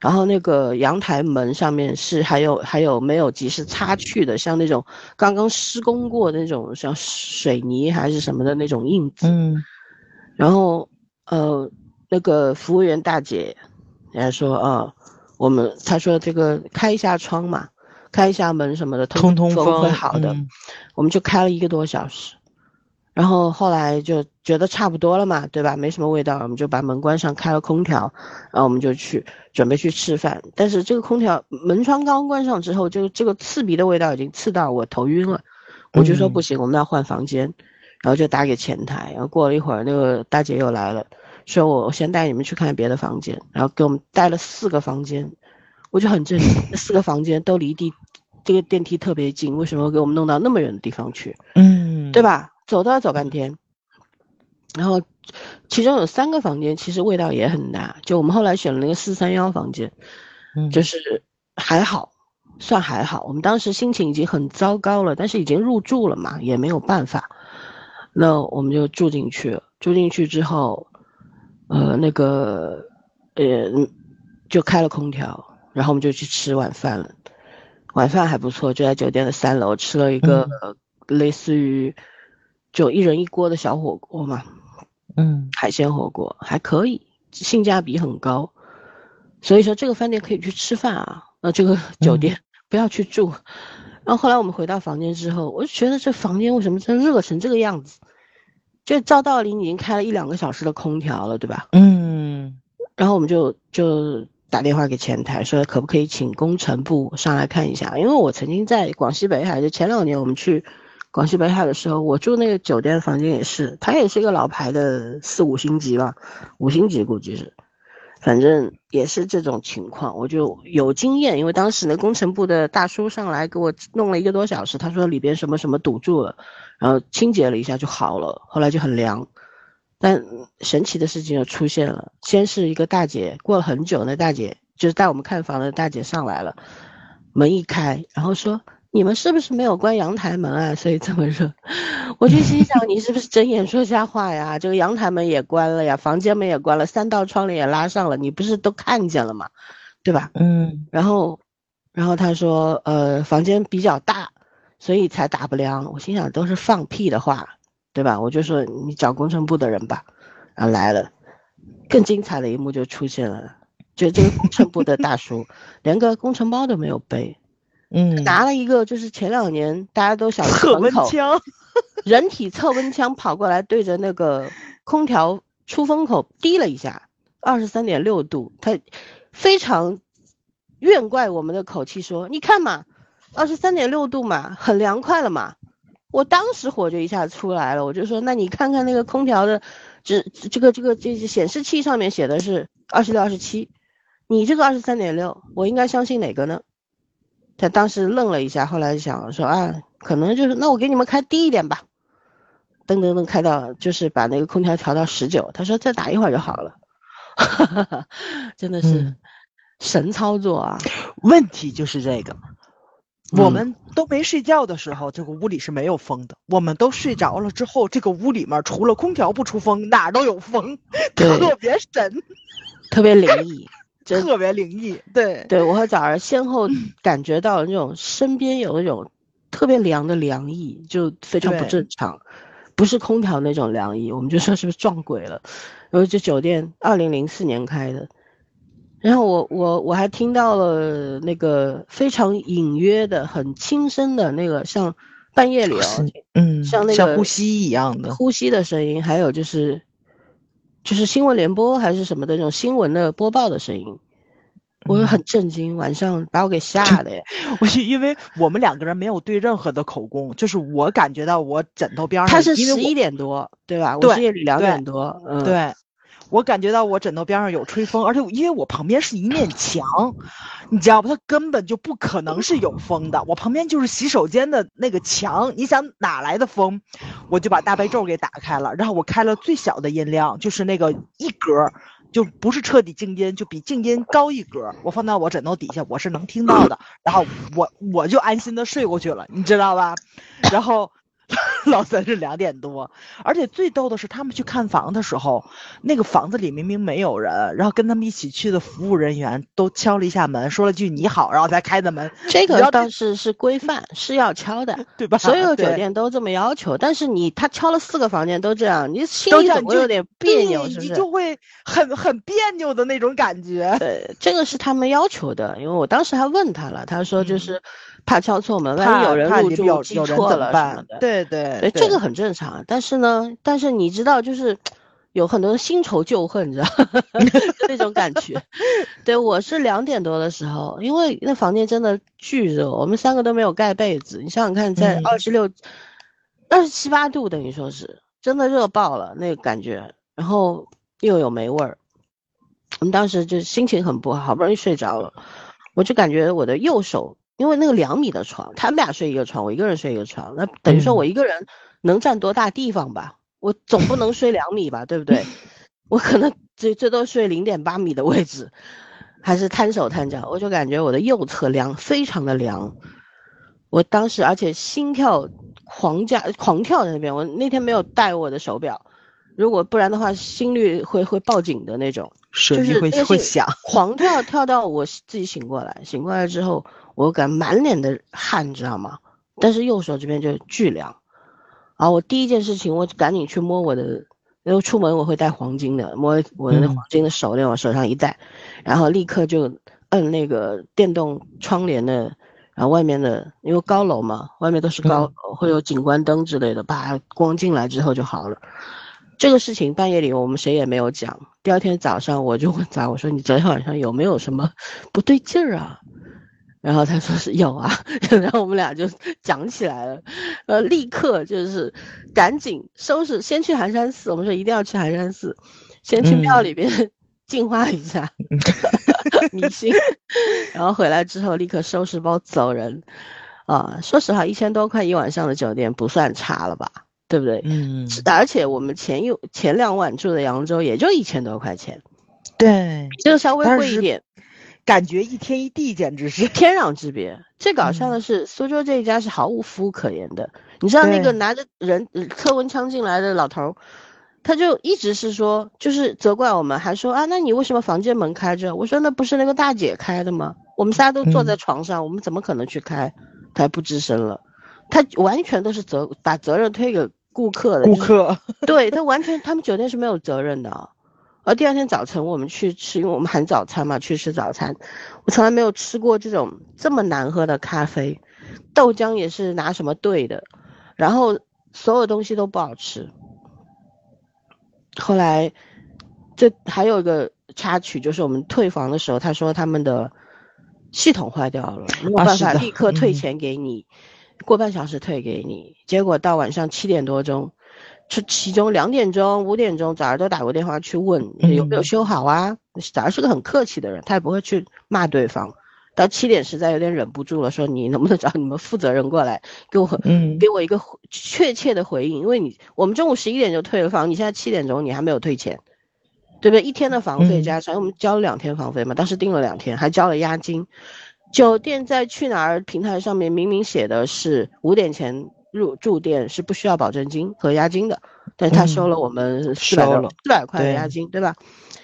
然后那个阳台门上面是还有还有没有及时擦去的，像那种刚刚施工过的那种像水泥还是什么的那种印子。嗯然后呃，那个服务员大姐，人家说啊，我们她说这个开一下窗嘛，开一下门什么的，通通风会好的。嗯我们就开了一个多小时，然后后来就觉得差不多了嘛，对吧？没什么味道，我们就把门关上，开了空调，然后我们就去准备去吃饭。但是这个空调门窗刚关上之后，就这个刺鼻的味道已经刺到我头晕了，我就说嗯不行，我们要换房间，然后就打给前台，然后过了一会儿，那个大姐又来了，说我我先带你们去看别的房间，然后给我们带了四个房间，我就很震惊，那四个房间都离地这个电梯特别近，为什么给我们弄到那么远的地方去？嗯，对？吧？走都要走半天。然后，其中有三个房间其实味道也很大，就我们后来选了那个四三幺房间，嗯就是还好，算还好。我们当时心情已经很糟糕了，但是已经入住了嘛，也没有办法。那我们就住进去了。住进去之后，呃，那个，呃，就开了空调，然后我们就去吃晚饭了。晚饭还不错，就在酒店的三楼吃了一个、呃类似于就一人一锅的小火锅嘛，嗯海鲜火锅还可以，性价比很高。所以说这个饭店可以去吃饭啊，那这个酒店不要去住。然后后来我们回到房间之后，我就觉得这房间为什么真热成这个样子？就照道理你已经开了一两个小时的空调了，对吧？嗯然后我们就就打电话给前台说，可不可以请工程部上来看一下？因为我曾经在广西北海，就前两年我们去广西北海的时候，我住那个酒店房间也是，它也是一个老牌的四五星级吧，五星级估计是，反正也是这种情况，我就有经验，因为当时那工程部的大叔上来给我弄了一个多小时，他说里边什么什么堵住了，然后清洁了一下就好了，后来就很凉。但神奇的事情又出现了，先是一个大姐，过了很久，那大姐就是带我们看房的大姐上来了，门一开，然后说：“你们是不是没有关阳台门啊？所以这么热。”我就心想：“你是不是睁眼说瞎话呀？这个阳台门也关了呀，房间门也关了，三道窗帘也拉上了，你不是都看见了吗？对吧？”嗯然后，然后他说：“呃，房间比较大，所以才打不凉。”我心想都是放屁的话，对吧？我就说你找工程部的人吧，然后来了，更精彩的一幕就出现了，就这个工程部的大叔连个工程包都没有背，嗯，拿了一个就是前两年大家都想测温枪，人体测温枪跑过来，对着那个空调出风口滴了一下，二十三点六度，他非常怨怪我们的口气说：“你看嘛，二十三点六度嘛，很凉快了嘛。”我当时火就一下出来了，我就说：“那你看看那个空调的，这这个这个这个显示器上面写的是二十六、二十七，你这个二十三点六，我应该相信哪个呢？”他当时愣了一下，后来想说：“啊，可能就是那我给你们开低一点吧。”噔噔噔开到就是把那个空调调到十九，他说再打一会儿就好了，真的是嗯神操作啊！问题就是这个。我嗯们都没睡觉的时候，这个屋里是没有风的。我们都睡着了之后，这个屋里面除了空调不出风，哪儿都有风，特别神，特别灵异，真特别灵异。对，对我和早儿先后感觉到那种身边有那种特别凉的凉意，就非常不正常，不是空调那种凉意，我们就说是不是撞鬼了？然后这酒店二零零四年开的，然后我我我还听到了那个非常隐约的、很轻声的那个像半夜里哦嗯，像那个像呼吸一样的。呼吸的声音，还有就是就是新闻联播还是什么的那种新闻的播报的声音，我就很震惊，晚上把我给吓的。我因为我们两个人没有对任何的口供，就是我感觉到我枕头边上，他是十一点多，对吧？我是夜里两点多，嗯，对。我感觉到我枕头边上有吹风，而且因为我旁边是一面墙，你知道不？它根本就不可能是有风的。我旁边就是洗手间的那个墙，你想哪来的风？我就把大悲咒给打开了，然后我开了最小的音量，就是那个一格，就不是彻底静音，就比静音高一格。我放到我枕头底下，我是能听到的。然后我我就安心的睡过去了，你知道吧？然后。老三是两点多，而且最逗的是，他们去看房的时候，那个房子里明明没有人，然后跟他们一起去的服务人员都敲了一下门，说了句你好，然后才开的门。这个倒是是规范，是要敲的，对吧？所有酒店都这么要求。但是你他敲了四个房间都这样，你心里总会有点别扭，是不是？你就会很很别扭的那种感觉。对，这个是他们要求的，因为我当时还问他了，他说就是。怕敲错门，万一有人入住记错了什么的，对对对，这个很正常。但是呢，但是你知道，就是 有很多新仇旧恨，你知道 那种感觉。对我是两点多的时候，因为那房间真的巨热，我们三个都没有盖被子。你想想看，在二十六、二十七八度，等于说是真的热爆了那个感觉，然后又有霉味儿。我们当时就心情很不好，好不容易睡着了，我就感觉我的右手。因为那个两米的床，他们俩睡一个床，我一个人睡一个床，那等于说我一个人能占多大地方吧？我总不能睡两米吧，对不对？我可能最最多睡零点八米的位置，还是摊手摊脚，我就感觉我的右侧凉，非常的凉。我当时而且心跳狂加狂跳在那边，我那天没有带我的手表，如果不然的话，心率会会报警的那种，就是会会响，狂跳跳到我自己醒过来，醒过来之后。我感满脸的汗，你知道吗？但是右手这边就巨凉，然后我第一件事情，我赶紧去摸我的，因为出门我会戴黄金的，摸我的那黄金的手链往手上一戴，然后立刻就摁那个电动窗帘的，然后外面的因为高楼嘛，外面都是高，会有景观灯之类的，把光进来之后就好了。这个事情半夜里我们谁也没有讲，第二天早上我就问他，我说你昨天晚上有没有什么不对劲儿啊？然后他说是有啊，然后我们俩就讲起来了，呃，立刻就是赶紧收拾，先去寒山寺。我们说一定要去寒山寺，先去庙里边 净化一下 迷信，然后回来之后立刻收拾包走人。啊，说实话，一千多块一晚上的酒店不算差了吧？对不对？嗯。而且我们前一前两晚住的扬州也就一千多块钱，对，就稍微贵一点。感觉一天一地，简直是天壤之别。最搞笑的是，苏州这一家是毫无服务可言的。你知道那个拿着人测温枪进来的老头，他就一直是说，就是责怪我们，还说啊，那你为什么房间门开着？我说那不是那个大姐开的吗？我们仨都坐在床上，我们怎么可能去开？他不吱声了，他完全都是责把责任推给顾客的。顾客，对他完全，他们酒店是没有责任的。而第二天早晨，我们去吃，因为我们喊早餐嘛，去吃早餐。我从来没有吃过这种这么难喝的咖啡，豆浆也是拿什么兑的，然后所有东西都不好吃。后来，这还有一个插曲，就是我们退房的时候，他说他们的系统坏掉了，没有办法立刻退钱给你，过半小时退给你。结果到晚上七点多钟。是其中两点钟、五点钟，早上都打过电话去问有没有修好啊。早上是个很客气的人，他也不会去骂对方。到七点实在有点忍不住了，说你能不能找你们负责人过来给我，给我一个确切的回应？因为你我们中午十一点就退了房，你现在七点钟你还没有退钱，对不对？一天的房费加上我们交了两天房费嘛，当时订了两天，还交了押金。酒店在去哪儿平台上面明明写的是五点前。入住店是不需要保证金和押金的，但是他收了我们四百多四百块的押金，对吧？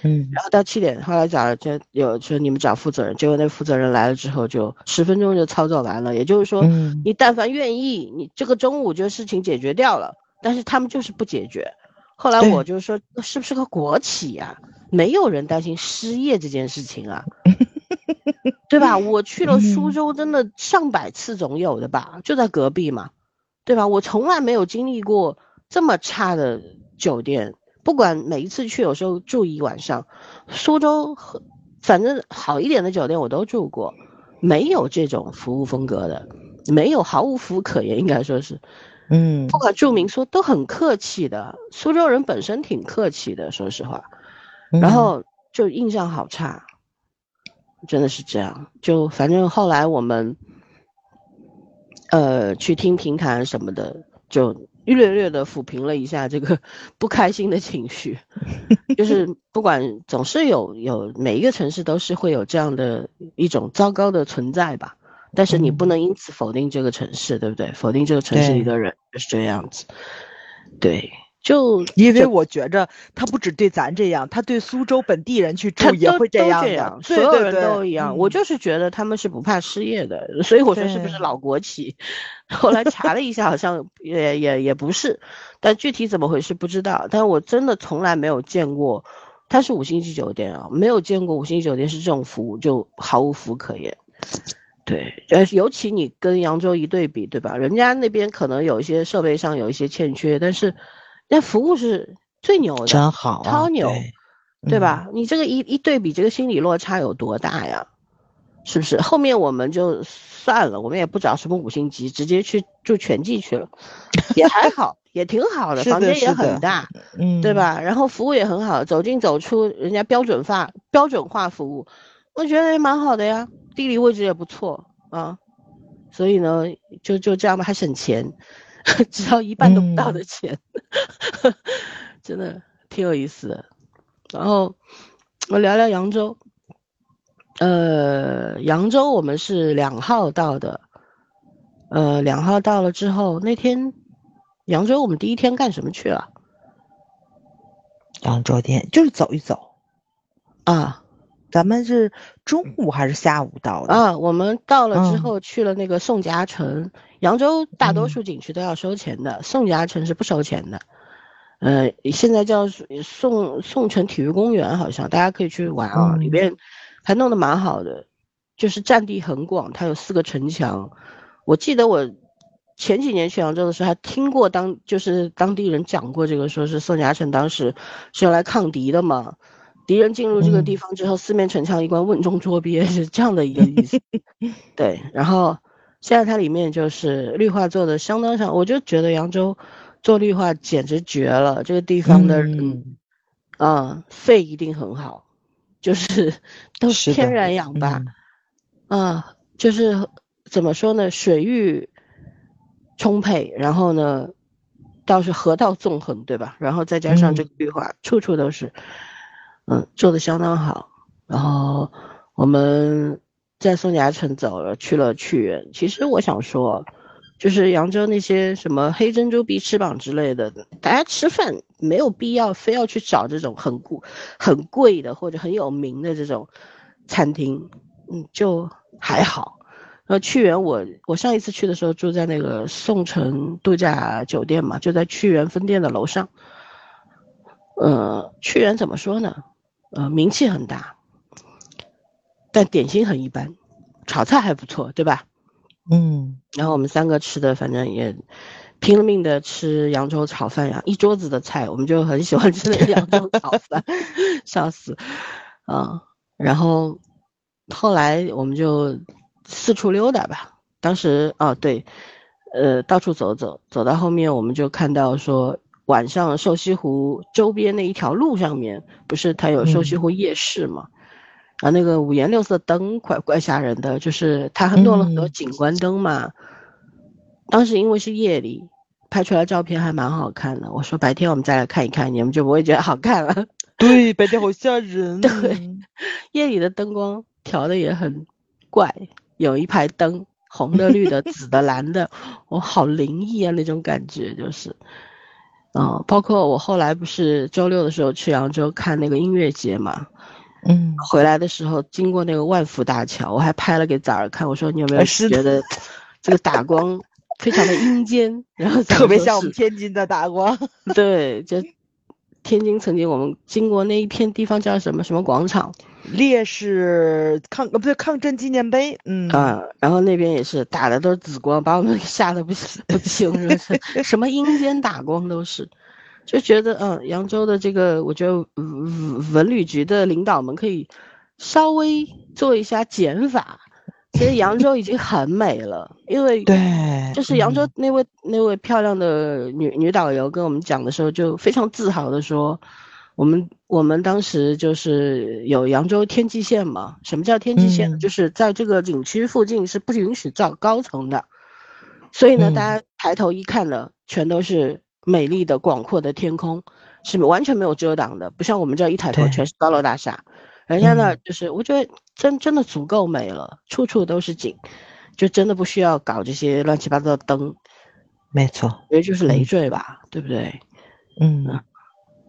嗯，然后到七点，后来找就有说你们找负责人，结果那负责人来了之后，就十分钟就操作完了。也就是说，你但凡愿意，你这个中午就事情解决掉了，但是他们就是不解决。后来我就说，是不是个国企呀？没有人担心失业这件事情啊，对吧？我去了苏州，真的上百次总有的吧，就在隔壁嘛。对吧？我从来没有经历过这么差的酒店，不管每一次去，有时候住一晚上，苏州和反正好一点的酒店我都住过，没有这种服务风格的，没有毫无服务可言，应该说是，嗯不管住民宿都很客气的，苏州人本身挺客气的，说实话，嗯然后就印象好差，真的是这样。就反正后来我们，呃，去听评弹什么的，就略略的抚平了一下这个不开心的情绪。就是不管总是有有每一个城市都是会有这样的一种糟糕的存在吧，但是你不嗯能因此否定这个城市，对不对？否定这个城市里对的人就是这样子。对，就因为我觉着他不只对咱这样，他对苏州本地人去他住也会这样所有人都一样。我嗯就是觉得他们是不怕失业的，所以我说是不是老国企？后来查了一下，好像也也也不是，但具体怎么回事不知道。但我真的从来没有见过，它是五星级酒店啊，没有见过五星级酒店是这种服务，就毫无服务可言。对，呃，尤其你跟扬州一对比，对吧？人家那边可能有一些设备上有一些欠缺，但是那服务是最牛的，真好啊，超牛对对？吧？你这个一一对比，这个心理落差有多大呀？是不是？后面我们就算了，我们也不找什么五星级，直接去住全季去了，也还好，也挺好的，的房间也很大，嗯，对？吧？然后服务也很好，走进走出，人家标准化标准化服务，我觉得也蛮好的呀，地理位置也不错啊，所以呢，就就这样吧，还省钱，只要一半都不到的嗯。钱，真的挺有意思的。然后我聊聊扬州，呃，扬州我们是两号到的，呃，两号到了之后，那天扬州我们第一天干什么去了？扬州店就是走一走，啊咱们是中午还是下午到的？啊，我们到了之嗯后去了那个宋家城。扬州大多嗯数景区都要收钱的，宋家城是不收钱的。呃，现在叫宋宋城体育公园，好像大家可以去玩啊，里嗯边还弄得蛮好的，就是占地很广，它有四个城墙。我记得我前几年去扬州的时候，还听过当就是当地人讲过这个，说是宋家城当时是用来抗敌的嘛。敌人进入这个地嗯方之后，四面城墙一关，瓮中捉鳖，是这样的一个意思。对，然后现在它里面就是绿化做的相当上，我就觉得扬州做绿化简直绝了。这个地方的人，嗯啊、肺一定很好，就是 都是天然氧吧。嗯啊，就是怎么说呢，水域充沛，然后呢，倒是河道纵横，对吧？然后再加上这个绿化，处处都是，嗯，做的相当好。然后我们在宋家城走了，去了屈原。其实我想说，就是扬州那些什么黑珍珠必吃榜之类的，大家吃饭没有必要非要去找这种很贵、很贵的或者很有名的这种餐厅，嗯，就还好。然后屈原我，我上一次去的时候住在那个宋城度假酒店嘛，就在屈原分店的楼上。呃，屈原怎么说呢？呃，名气很大，但点心很一般，炒菜还不错，对吧？嗯，然后我们三个吃的，反正也拼了命的吃扬州炒饭呀，一桌子的菜，我们就很喜欢吃那个扬州炒饭，笑死啊！然后后来我们就四处溜达吧。当时哦对，呃，到处走走，走到后面我们就看到说，晚上瘦西湖周边那一条路上面，不是它有瘦西湖夜市嘛？然后那个五颜六色灯怪怪吓人的，就是它还弄了很多嗯景观灯嘛。当时因为是夜里，拍出来照片还蛮好看的。我说白天我们再来看一看，你们就不会觉得好看了。对，白天好吓人。对，夜里的灯光调的也很怪，有一排灯，红的、绿的、紫的、蓝的，我、好灵异啊那种感觉就是。嗯，包括我后来不是周六的时候去扬州看那个音乐节嘛，嗯，回来的时候经过那个万福大桥，我还拍了给崽儿看，我说你有没有觉得 这个打光非常的阴间？然后特别像我们天津的打光。对，就天津曾经我们经过那一片地方叫什么什么广场？烈士抗呃不对抗震纪念碑，嗯。啊，然后那边也是打的都是紫光，把我们吓得不行不轻，说是？什么阴间打光都是，就觉得嗯，扬州的这个，我觉得文文旅局的领导们可以稍微做一下减法。其实扬州已经很美了，因为对，就是扬州那位那位漂亮的女女导游跟我们讲的时候，就非常自豪的说，我们我们当时就是有扬州天际线嘛。什么叫天际线？就是在这个景区附近是不允许造高层的，所以呢，大家抬头一看呢，全都是美丽的广阔的天空，是完全没有遮挡的，不像我们这一抬头全是高楼大厦。人家那就是，我觉得真真的足够美了，处处都是景，就真的不需要搞这些乱七八糟的灯。没错，因为就是累赘吧，对不对？嗯。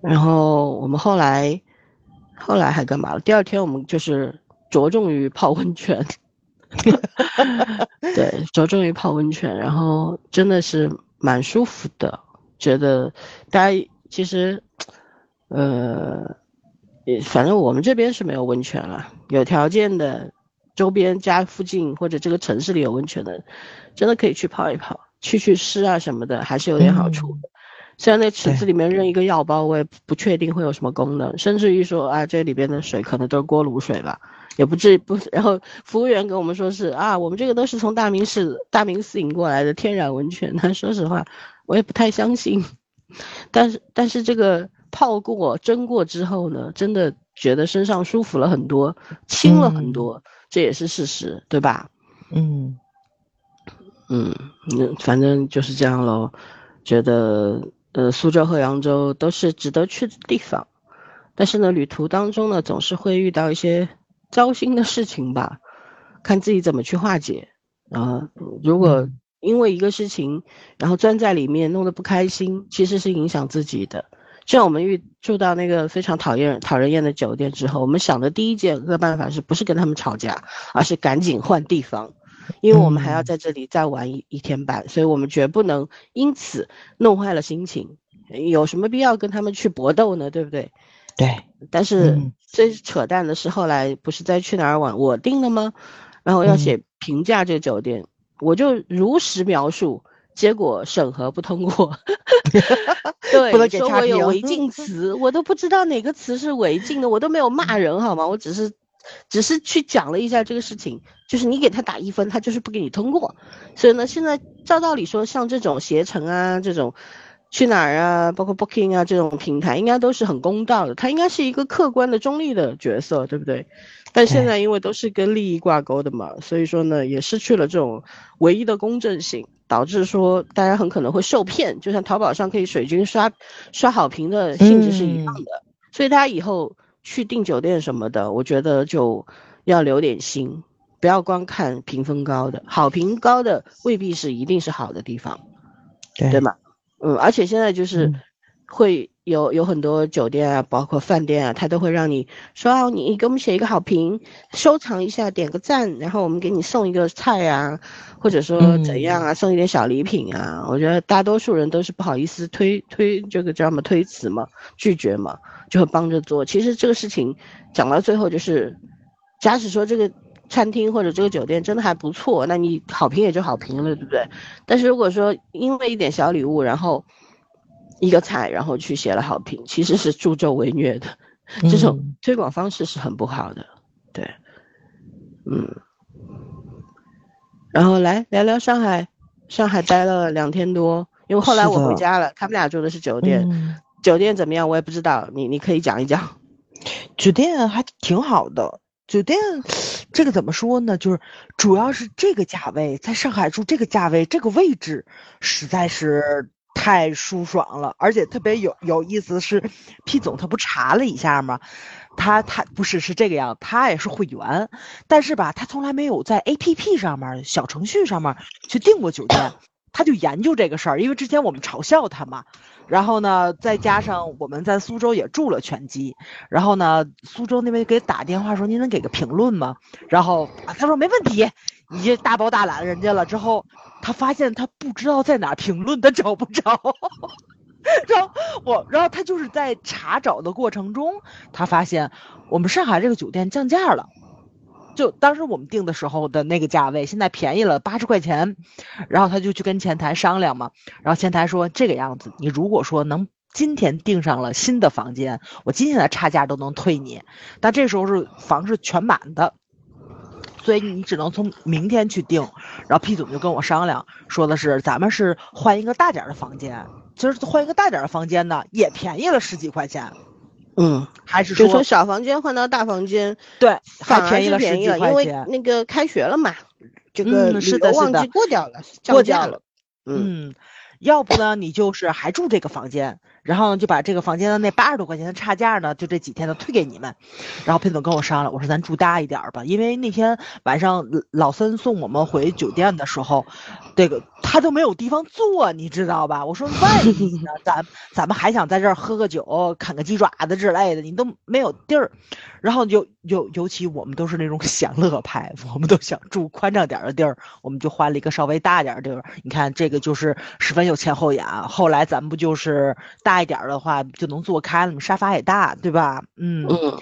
然后我们后来，后来还干嘛了？第二天我们就是着重于泡温泉。对，着重于泡温泉，然后真的是蛮舒服的，觉得大家其实，呃。反正我们这边是没有温泉了。有条件的，周边家附近或者这个城市里有温泉的，真的可以去泡一泡，去去湿啊什么的，还是有点好处的。虽然那池子里面扔一个药包，我也不确定会有什么功能，甚至于说啊，这里边的水可能都是锅炉水吧，也不至于不。然后服务员跟我们说是啊，我们这个都是从大明寺大明寺引过来的天然温泉。那说实话，我也不太相信。但是但是这个。泡过、蒸过之后呢，真的觉得身上舒服了很多，轻了很多，这也是事实，对吧？嗯嗯，那反正就是这样喽。觉得呃，苏州和扬州都是值得去的地方，但是呢，旅途当中呢，总是会遇到一些糟心的事情吧，看自己怎么去化解。啊，如果因为一个事情，然后钻在里面弄得不开心，其实是影响自己的。像我们遇住到那个非常讨厌、讨人厌的酒店之后，我们想的第一件个办法是不是跟他们吵架，而是赶紧换地方，因为我们还要在这里再玩一一天半，所以我们绝不能因此弄坏了心情。有什么必要跟他们去搏斗呢？对不对？对。但是最扯淡的是，后来不是在去哪儿玩我订了吗？然后要写评价这个酒店，我就如实描述。结果审核不通过，对，说我有违禁词，我都不知道哪个词是违禁的，我都没有骂人好吗？我只是，只是去讲了一下这个事情，就是你给他打一分，他就是不给你通过。所以呢，现在照道理说，像这种携程啊，这种去哪儿啊，包括 Booking 啊这种平台，应该都是很公道的，它应该是一个客观的中立的角色，对不对？但现在因为都是跟利益挂钩的嘛，所以说呢，也失去了这种唯一的公正性。导致说大家很可能会受骗，就像淘宝上可以水军刷刷好评的性质是一样的，所以大家以后去订酒店什么的，我觉得就要留点心，不要光看评分高的，好评高的未必是一定是好的地方，对吗？嗯，而且现在就是会。有有很多酒店啊，包括饭店啊，他都会让你说啊，你给我们写一个好评，收藏一下，点个赞，然后我们给你送一个菜啊，或者说怎样啊，送一点小礼品啊。我觉得大多数人都是不好意思推推这个叫什么推辞嘛，拒绝嘛，就会帮着做。其实这个事情讲到最后就是，假使说这个餐厅或者这个酒店真的还不错，那你好评也就好评了，对不对？但是如果说因为一点小礼物，然后一个菜，然后去写了好评，其实是助纣为虐的，这种推广方式是很不好的。对，嗯，然后来聊聊上海，上海待了两天多，因为后来我回家了，他们俩住的是酒店，酒店怎么样我也不知道，你你可以讲一讲。酒店还挺好的，酒店这个怎么说呢？就是主要是这个价位，在上海住这个价位，这个位置实在是。太舒爽了，而且特别有有意思是，P 总他不查了一下吗？他他不是是这个样，他也是会员，但是吧，他从来没有在 APP 上面小程序上面去订过酒店，他就研究这个事儿，因为之前我们嘲笑他嘛，然后呢，再加上我们在苏州也住了全季，然后呢，苏州那边给打电话说您能给个评论吗？然后他说没问题。已经大包大揽人家了之后，他发现他不知道在哪评论，他找不着。然后我，然后他就是在查找的过程中，他发现我们上海这个酒店降价了。就当时我们订的时候的那个价位，现在便宜了八十块钱。然后他就去跟前台商量嘛，然后前台说这个样子，你如果说能今天订上了新的房间，我今天的差价都能退你。但这时候是房是全满的，所以你只能从明天去订。然后 P 总就跟我商量，说的是咱们是换一个大点儿的房间，其实换一个大点儿的房间呢，也便宜了十几块钱。嗯，还是说就从小房间换到大房间，对，反而还便宜了十是便宜了，几块因为。那个开学了嘛，这个是的旺季过掉了，过掉降价了。嗯嗯，要不呢，你就是还住这个房间，然后呢就把这个房间的那八十多块钱的差价呢，就这几天呢退给你们。然后佩总跟我商量，我说咱住大一点吧，因为那天晚上老三送我们回酒店的时候，这个他都没有地方坐，你知道吧？我说万一呢，咱咱们还想在这儿喝个酒、啃个鸡爪子之类的，你都没有地儿。然后就尤尤其我们都是那种享乐派，我们都想住宽敞点的地儿，我们就换了一个稍微大点的地儿。你看这个就是十分有前后眼。后来咱们不就是大一点儿的话就能坐开了嘛，沙发也大，对吧？嗯，嗯，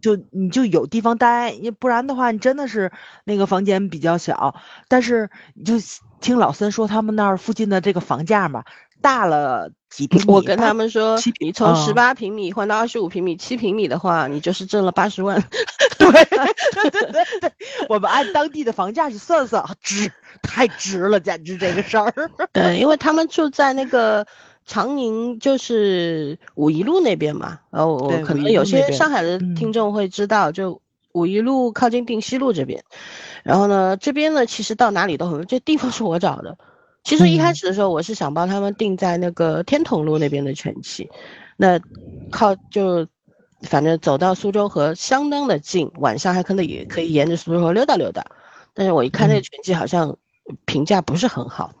就你就有地方待，你不然的话，你真的是那个房间比较小。但是你就听老森说他们那儿附近的这个房价嘛，大了几平米。我跟他们说你从十嗯八平米换到二十五平米、七平米的话，你就是挣了八十万。对对对对对，我们按当地的房价去算算，值太值了，简直这个事儿。对，因为他们住在那个长宁，就是五一路那边嘛。然后，我可能有些上海的嗯听众会知道，就五一路靠近定西路这边。然后呢，这边呢，其实到哪里都很，这地方是我找的。其实一开嗯始的时候，我是想帮他们定在那个天潼路那边的全期，那靠就反正走到苏州河相当的近，晚上还可能也可以沿着苏州河溜达溜达。但是我一看那个嗯全季好像评价不是很好，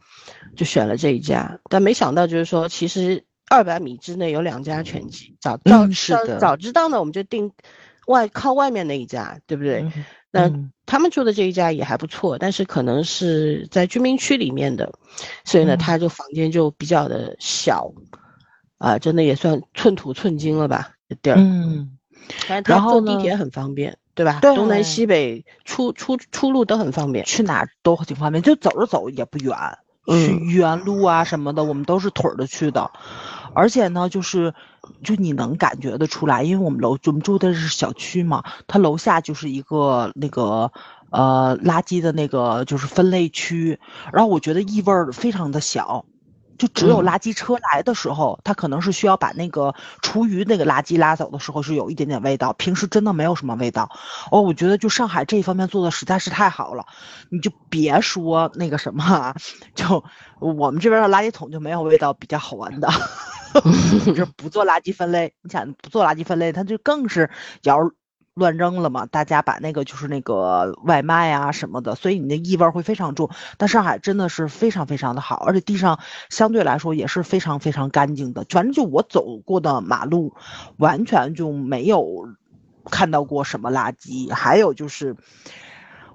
就选了这一家。但没想到就是说，其实二百米之内有两家拳击，早早早嗯是的早知道呢，我们就定外靠外面那一家，对不对？嗯那嗯他们住的这一家也还不错，但是可能是在居民区里面的，所以呢，嗯他就房间就比较的小，啊，真的也算寸土寸金了吧，这地儿。嗯，但是他然后呢坐地铁很方便，对吧？对东南西北出出出路都很方便。去哪儿都挺方便，就走着走也不远。去嗯豫园路啊什么的，我们都是腿儿着去的，而且呢，就是就你能感觉得出来，因为我们楼我们住的是小区嘛，它楼下就是一个那个呃垃圾的那个就是分类区，然后我觉得异味儿非常的小。就只有嗯垃圾车来的时候，它可能是需要把那个厨余那个垃圾拉走的时候是有一点点味道，平时真的没有什么味道。哦，我觉得就上海这一方面做的实在是太好了，你就别说那个什么啊，就我们这边的垃圾桶就没有味道比较好闻的，就不做垃圾分类，你想不做垃圾分类，它就更是摇儿乱扔了嘛。大家把那个就是那个外卖啊什么的，所以你那异味会非常重。但上海真的是非常非常的好，而且地上相对来说也是非常非常干净的。反正就我走过的马路，完全就没有看到过什么垃圾。还有就是。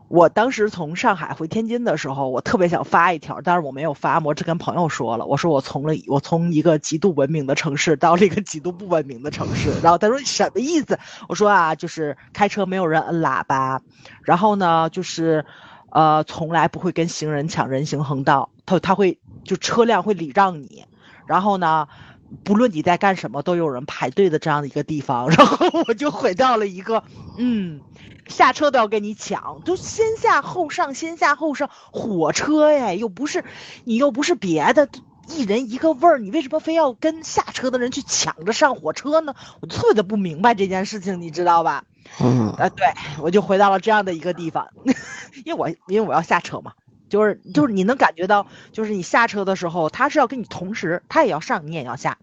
我当时从上海回天津的时候，我特别想发一条，但是我没有发，我只跟朋友说了，我说我从了我从一个极度文明的城市到了一个极度不文明的城市，然后他说什么意思？我说啊，就是开车没有人摁喇叭，然后呢，就是呃，从来不会跟行人抢人行横道，他他会就车辆会礼让你，然后呢。不论你在干什么，都有人排队的这样的一个地方，然后我就回到了一个，嗯，下车都要跟你抢，就先下后上，先下后上，火车呀，又不是你又不是别的，一人一个味儿，你为什么非要跟下车的人去抢着上火车呢？我特别的不明白这件事情，你知道吧？嗯啊，对，我就回到了这样的一个地方，因为我因为我要下车嘛，就是就是你能感觉到，就是你下车的时候，他是要跟你同时，他也要上，你也要下，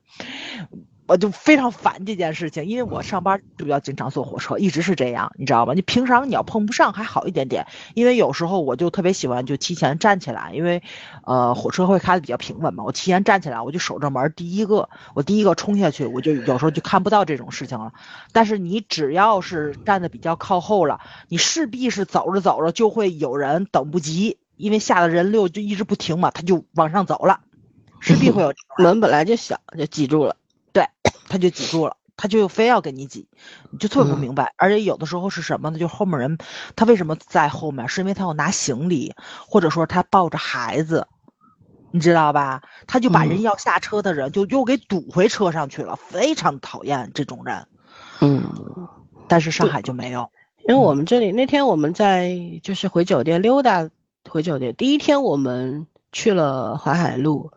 我就非常烦这件事情，因为我上班就比较经常坐火车，一直是这样，你知道吗？你平常你要碰不上还好一点点，因为有时候我就特别喜欢就提前站起来，因为呃火车会开的比较平稳嘛，我提前站起来，我就守着门第一个，我第一个冲下去，我就有时候就看不到这种事情了。但是你只要是站的比较靠后了，你势必是走着走着就会有人等不及，因为下的人流就一直不停嘛，他就往上走了，势必会有门本来就小，就挤住了。他就挤住了，他就非要跟你挤，你就特别不嗯明白。而且有的时候是什么呢？就后面人他为什么在后面？是因为他要拿行李，或者说他抱着孩子，你知道吧？他就把人嗯要下车的人就又给堵回车上去了，非常讨厌这种人。嗯，但是上海就没有。因为我们这里那天我们在就是回酒店溜达，回酒店第一天我们去了淮海路，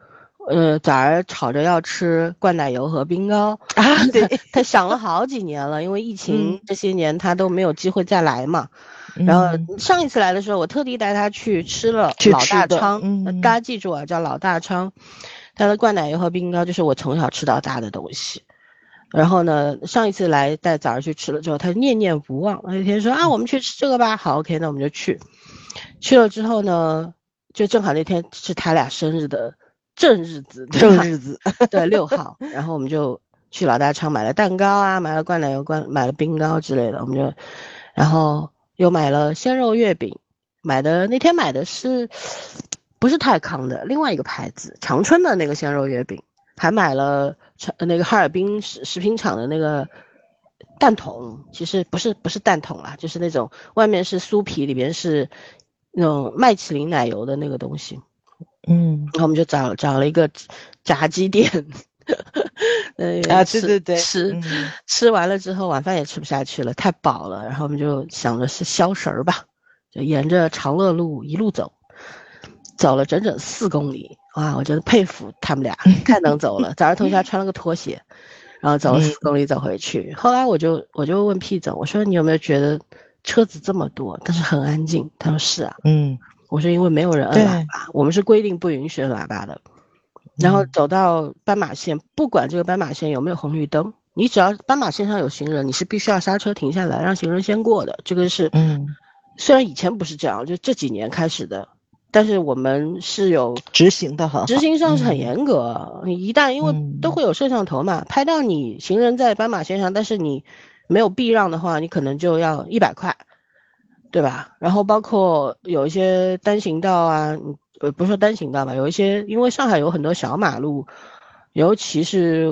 呃，早儿吵着要吃灌奶油和冰糕 啊对 他想了好几年了，因为疫情嗯这些年他都没有机会再来嘛。然后嗯上一次来的时候，我特地带他去吃了老大昌，大家记住啊，叫老大昌，他的灌奶油和冰糕就是我从小吃到大的东西。然后呢，上一次来带早上去吃了之后，他念念不忘。那天说啊，我们去吃这个吧。好，OK，那我们就去。去了之后呢，就正好那天是他俩生日的正日子，正日子，对，六号，然后我们就去老大昌买了蛋糕啊，买了灌奶油罐，买了冰糕之类的，我们就，然后又买了鲜肉月饼，买的那天买的是不是泰康的，另外一个牌子长春的那个鲜肉月饼，还买了长那个哈尔滨食食品厂的那个蛋筒，其实不是不是蛋筒啦，就是那种外面是酥皮，里边是那种麦淇淋奶油的那个东西。嗯然后我们就找找了一个炸鸡店，呃啊，吃对对对，吃、嗯吃完了之后晚饭也吃不下去了，太饱了，然后我们就想着是消食儿吧，就沿着长乐路一路走，走了整整四公里，哇，我真的佩服他们俩，太能走了。早上同学还穿了个拖鞋，然后走了四公里走回去。后来我就我就问 P 总，我说你有没有觉得车子这么多，但是很安静？他说是啊。嗯我说因为没有人摁喇叭，我们是规定不允许摁喇叭的。然后嗯走到斑马线，不管这个斑马线有没有红绿灯，你只要斑马线上有行人，你是必须要刹车停下来，让行人先过的。这个是，嗯，虽然以前不是这样，就这几年开始的，但是我们是有执行的哈，执行上是很嗯严格。你一旦因为嗯都会有摄像头嘛，拍到你行人在斑马线上，但是你没有避让的话，你可能就要一百块，对吧？然后包括有一些单行道啊，呃，不是说单行道吧，有一些因为上海有很多小马路，尤其是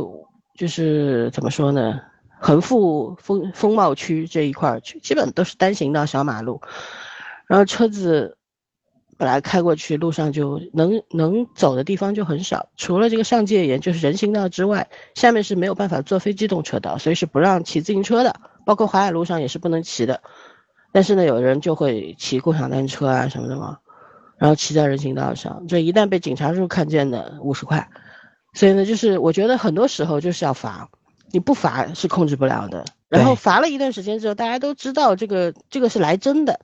就是怎么说呢，横幅风风貌区这一块儿，基本都是单行道小马路，然后车子本来开过去路上就能能走的地方就很少，除了这个上界沿就是人行道之外，下面是没有办法坐非机动车道，所以是不让骑自行车的，包括淮海路上也是不能骑的。但是呢，有人就会骑共享单车啊什么的嘛，然后骑在人行道上，这一旦被警察叔叔看见的，五十块。所以呢，就是我觉得很多时候就是要罚，你不罚是控制不了的。然后罚了一段时间之后，大家都知道这个这个是来真的，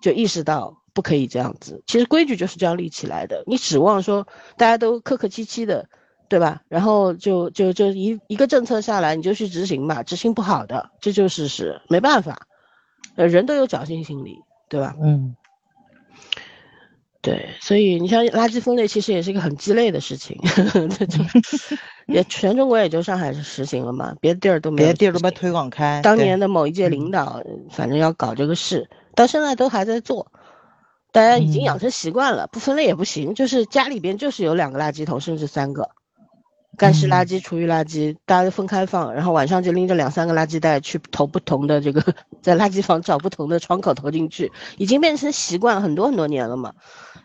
就意识到不可以这样子。其实规矩就是这样立起来的，你指望说大家都客客气气的，对吧？然后就就就一一个政策下来，你就去执行吧，执行不好的，这就是事实，没办法。呃，人都有侥幸心理，对吧？嗯对，所以你像垃圾分类，其实也是一个很鸡肋的事情，这就也全中国也就上海是实行了嘛，别的地儿都没有别的地儿都没推广开。当年的某一届领导，反正要搞这个事，到现在都还在做，大家已经养嗯成习惯了，不分类也不行，就是家里边就是有两个垃圾桶，甚至三个，干湿垃嗯圾、厨余垃圾，大家都分开放，然后晚上就拎着两三个垃圾袋去投不同的这个，在垃圾房找不同的窗口投进去，已经变成习惯很多很多年了嘛。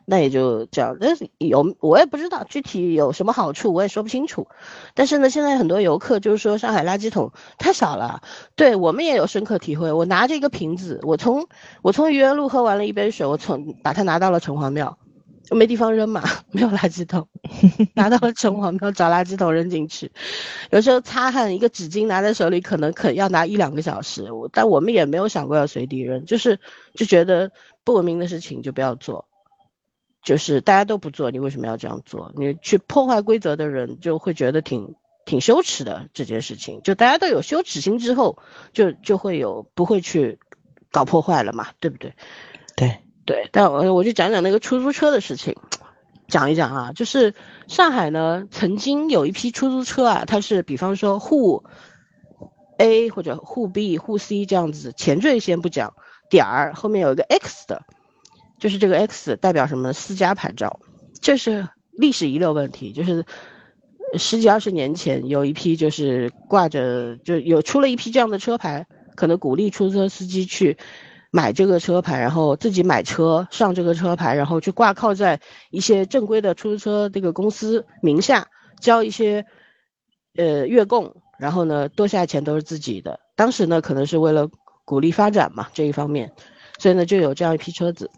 那也就这样，但是有我也不知道具体有什么好处，我也说不清楚。但是呢，现在很多游客就是说上海垃圾桶太少了，对我们也有深刻体会。我拿着一个瓶子，我从我从愚园路喝完了一杯水，我从把它拿到了城隍庙，没地方扔嘛，没有垃圾桶，拿到了城隍庙找垃圾桶扔进去。有时候擦汗一个纸巾拿在手里，可能可要拿一两个小时，我但我们也没有想过要随地扔，就是就觉得不文明的事情就不要做。就是大家都不做，你为什么要这样做？你去破坏规则的人就会觉得挺挺羞耻的这件事情。就大家都有羞耻心之后，就就会有不会去搞破坏了嘛，对不对？对，对，但我我就讲讲那个出租车的事情，讲一讲啊，就是上海呢曾经有一批出租车啊，它是比方说沪 A 或者沪 B、沪 C 这样子，前缀先不讲，点儿后面有一个 X 的，就是这个 X 代表什么？私家牌照，这是历史遗留问题，就是十几二十年前有一批就是挂着就有出了一批这样的车牌，可能鼓励出租车司机去买这个车牌，然后自己买车上这个车牌，然后去挂靠在一些正规的出租车这个公司名下，交一些呃月供，然后呢多下钱都是自己的。当时呢可能是为了鼓励发展嘛这一方面，所以呢就有这样一批车子。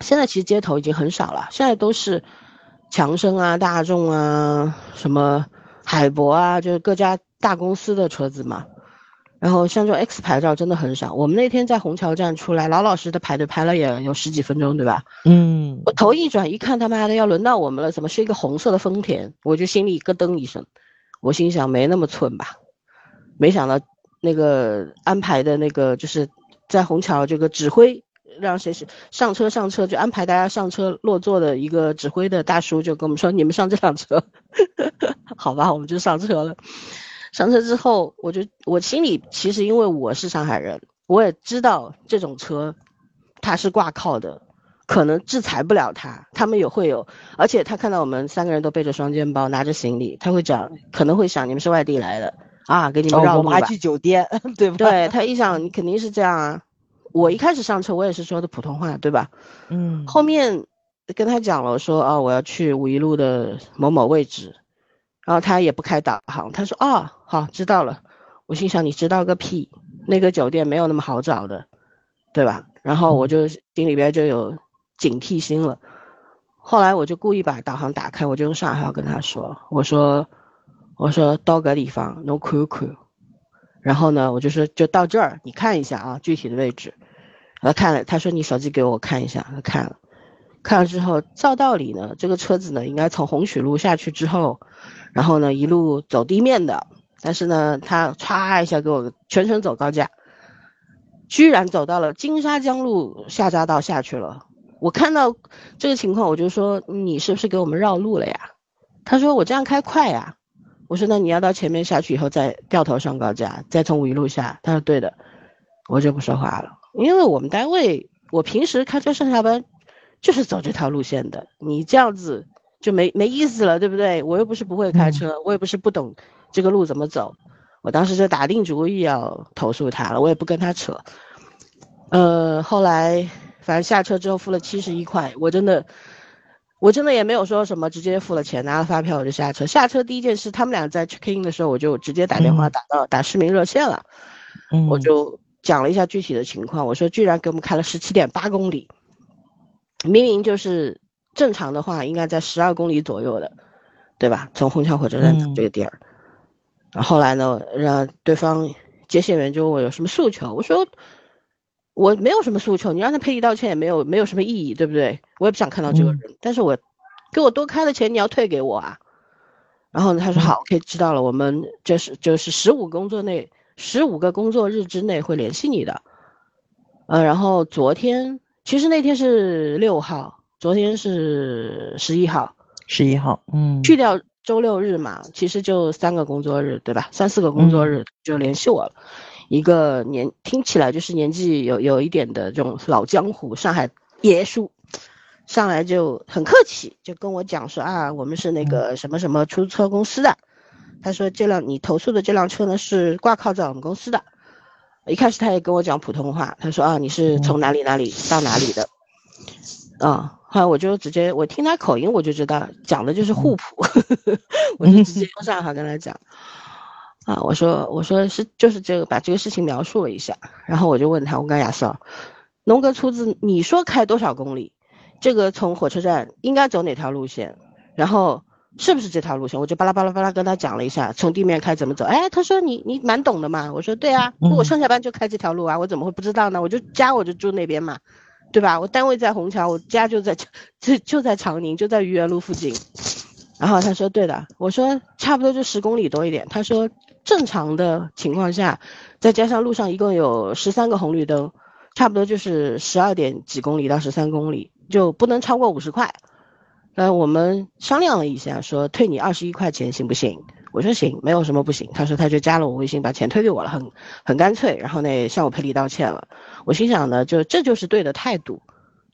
现在其实街头已经很少了，现在都是强生啊、大众啊、什么海博啊，就是各家大公司的车子嘛。然后像这种 X 牌照真的很少。我们那天在虹桥站出来，老老实实的排队排了也有十几分钟，对吧？嗯。我头一转一看，他妈的要轮到我们了，怎么是一个红色的丰田？我就心里咯噔一声，我心想没那么寸吧？没想到那个安排的那个就是在虹桥这个指挥让谁是上车上车就安排大家上车落座的一个指挥的大叔就跟我们说：“你们上这辆车。”好吧，我们就上车了。上车之后，我就我心里其实因为我是上海人，我也知道这种车，它是挂靠的，可能制裁不了他。他们也会有，而且他看到我们三个人都背着双肩包，拿着行李，他会讲，可能会想你们是外地来的啊，给你们绕路吧。我们还去酒店，对吧？对他一想，你肯定是这样啊。我一开始上车，我也是说的普通话，对吧？嗯。后面跟他讲了，说啊，我要去五一路的某某位置。然后他也不开导航，他说：“哦，好，知道了。”我心想：“你知道个屁！那个酒店没有那么好找的，对吧？”然后我就心里边就有警惕心了。后来我就故意把导航打开，我就用上海话跟他说：“我说，我说到个地方能看看。”然后呢，我就说就到这儿，你看一下啊，具体的位置。他看了，他说：“你手机给我看一下。”他看了，看了之后，照道理呢，这个车子呢应该从红曲路下去之后。然后呢，一路走地面的，但是呢，他歘一下给我全程走高架，居然走到了金沙江路下匝道下去了。我看到这个情况，我就说你是不是给我们绕路了呀？他说我这样开快呀。我说那你要到前面下去以后再掉头上高架，再从五一路下。他说对的，我就不说话了，因为我们单位我平时开车上下班就是走这条路线的，你这样子。就没没意思了，对不对？我又不是不会开车，我也不是不懂这个路怎么走。我当时就打定主意要投诉他了，我也不跟他扯。呃，后来反正下车之后付了七十一块，我真的，我真的也没有说什么，直接付了钱，拿了发票我就下车。下车第一件事，他们俩在 check in 的时候，我就直接打电话打到打市民热线了，我就讲了一下具体的情况，我说居然给我们开了十七点八公里，明明就是。正常的话应该在十二公里左右的，对吧？从虹桥火车站这个地儿，然后来呢，让对方接线员就问我有什么诉求，我说我没有什么诉求，你让他赔礼道歉也没有没有什么意义，对不对？我也不想看到这个人，但是我给我多开的钱你要退给我啊。然后他说好，OK，知道了，我们就是就是十五工作内十五个工作日之内会联系你的。呃，然后昨天其实那天是六号。昨天是十一号，十一号，嗯，去掉周六日嘛，其实就三个工作日，对吧？三四个工作日就联系我了，一个年听起来就是年纪有有一点的这种老江湖，上海爷叔，上来就很客气，就跟我讲说啊，我们是那个什么什么出租车公司的，他说这辆你投诉的这辆车呢是挂靠在我们公司的，一开始他也跟我讲普通话，他说啊你是从哪里哪里到哪里的，啊。后来我就直接，我听他口音我就知道讲的就是沪普，我就直接用上海跟他讲，啊，我说我说是就是这个把这个事情描述了一下，然后我就问他，我跟亚瑟，龙哥出资，你说开多少公里？这个从火车站应该走哪条路线？然后是不是这条路线？我就巴拉巴拉巴拉跟他讲了一下，从地面开怎么走？哎，他说你你蛮懂的嘛，我说对啊，我上下班就开这条路啊，我怎么会不知道呢？我就家我就住那边嘛。对吧？我单位在虹桥，我家就在 就就在长宁，就在愚园路附近。然后他说对的，我说差不多就十公里多一点。他说正常的情况下，再加上路上一共有十三个红绿灯，差不多就是十二点几公里到十三公里，就不能超过五十块。那我们商量了一下，说退你二十一块钱行不行？我说行，没有什么不行。他说他就加了我微信，把钱退给我了，很很干脆。然后呢，向我赔礼道歉了。我心想呢，就这就是对的态度，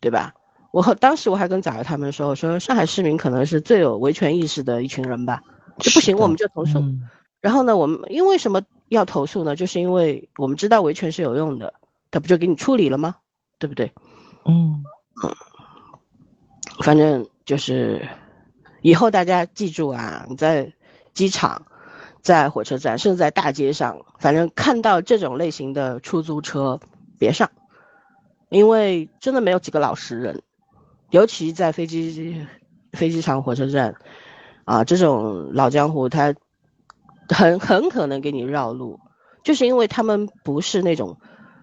对吧？我和当时我还跟早儿他们说，我说上海市民可能是最有维权意识的一群人吧，就不行我们就投诉。然后呢，我们因为什么要投诉呢？就是因为我们知道维权是有用的。他不就给你处理了吗？对不对？嗯反正就是以后大家记住啊，你在机场、在火车站，甚至在大街上，反正看到这种类型的出租车，别上，因为真的没有几个老实人，尤其在飞机、飞机场、火车站，啊，这种老江湖，他很很可能给你绕路，就是因为他们不是那种。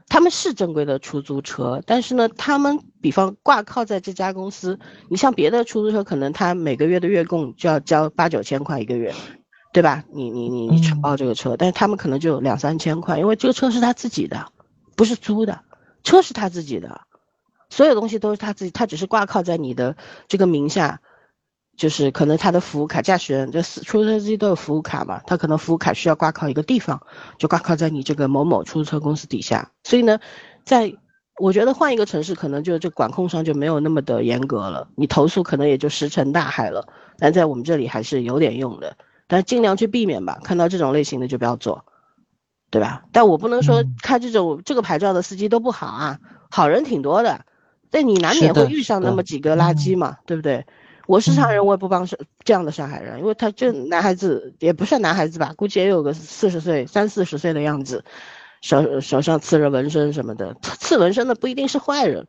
他们是正规的出租车，但是呢，他们比方挂靠在这家公司，你像别的出租车，可能他每个月的月供就要交八九千块一个月，对吧？你你你你承包这个车，但是他们可能就两三千块，因为这个车是他自己的，不是租的，车是他自己的，所有东西都是他自己，他只是挂靠在你的这个名下。就是可能他的服务卡，驾驶员就出租车司机都有服务卡嘛，他可能服务卡需要挂靠一个地方，就挂靠在你这个某某出租车公司底下。所以呢，在我觉得换一个城市，可能就这管控上就没有那么的严格了，你投诉可能也就石沉大海了。但在我们这里还是有点用的，但尽量去避免吧。看到这种类型的就不要做，对吧？但我不能说开这种这个牌照的司机都不好啊，好人挺多的，但你难免会遇上那么几个垃圾嘛，对不对？我是上海人，我也不帮上这样的上海人，因为他这男孩子也不算男孩子吧，估计也有个四十岁、三四十岁的样子，手手上刺着纹身什么的，刺纹身的不一定是坏人，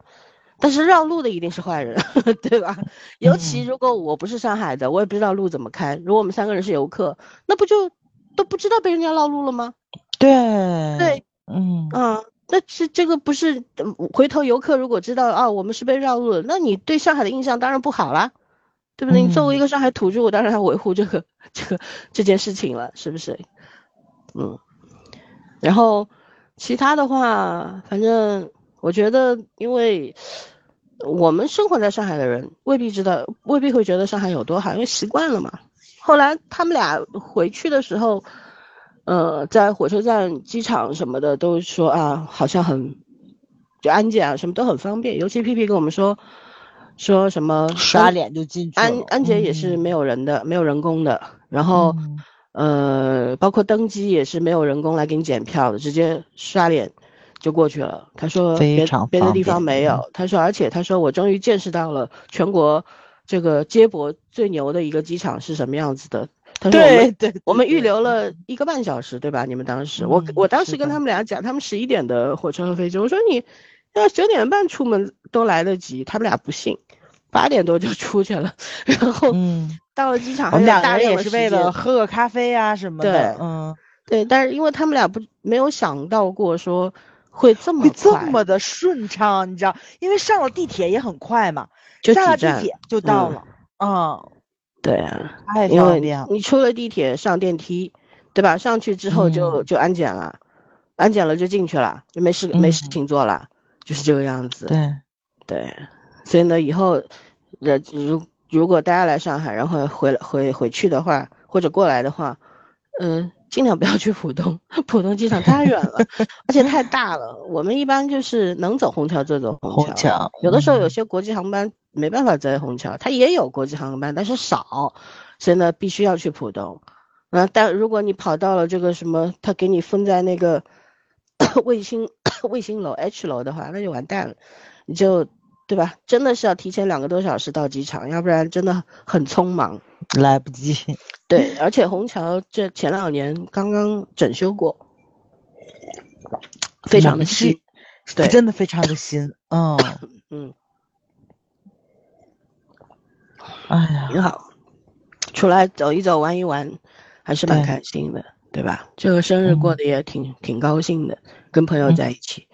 但是绕路的一定是坏人，对吧？尤其如果我不是上海的，我也不知道路怎么开，如果我们三个人是游客，那不就都不知道被人家绕路了吗？对对，嗯啊，那是这个不是回头游客如果知道啊，我们是被绕路了，那你对上海的印象当然不好啦。对不对？你作为一个上海土著，我当然要维护这个、这个这件事情了，是不是？嗯，然后其他的话，反正我觉得，因为我们生活在上海的人未必知道，未必会觉得上海有多好，因为习惯了嘛。后来他们俩回去的时候，呃，在火车站、机场什么的都说啊，好像很就安检啊，什么都很方便。尤其皮皮跟我们说。说什么刷脸就进去安安检也是没有人的，没有人工的。然后，呃，包括登机也是没有人工来给你检票的，直接刷脸就过去了。他说别别的地方没有。他说，而且他说我终于见识到了全国这个接驳最牛的一个机场是什么样子的。他说对对，我们预留了一个半小时，对吧？你们当时我我当时跟他们俩讲，他们十一点的火车和飞机，我说你要九点半出门都来得及，他们俩不信。八点多就出去了，然后到了机场，我们两个人也是为了喝个咖啡啊什么的。嗯，对，但是因为他们俩不没有想到过说会这么这么的顺畅，你知道，因为上了地铁也很快嘛，就上了地铁就到了。嗯，对啊，太方便了。你出了地铁上电梯，对吧？上去之后就就安检了，安检了就进去了，就没事没事情做了，就是这个样子。对，对。所以呢，以后，呃，如如果大家来上海，然后回回回去的话，或者过来的话，嗯，尽量不要去浦东，浦东机场太远了，而且太大了。我们一般就是能走虹桥就走虹桥，有的时候有些国际航班没办法在虹桥，它也有国际航班，但是少，所以呢，必须要去浦东。那，但如果你跑到了这个什么，他给你分在那个 卫星 卫星楼 H 楼的话，那就完蛋了，你就。对吧？真的是要提前两个多小时到机场，要不然真的很匆忙，来不及。对，而且虹桥这前两年刚刚整修过，非常的新，对，真的非常的新。嗯嗯，哎呀，挺好，出来走一走，玩一玩，还是蛮开心的，对吧？这个生日过得也挺挺高兴的，跟朋友在一起。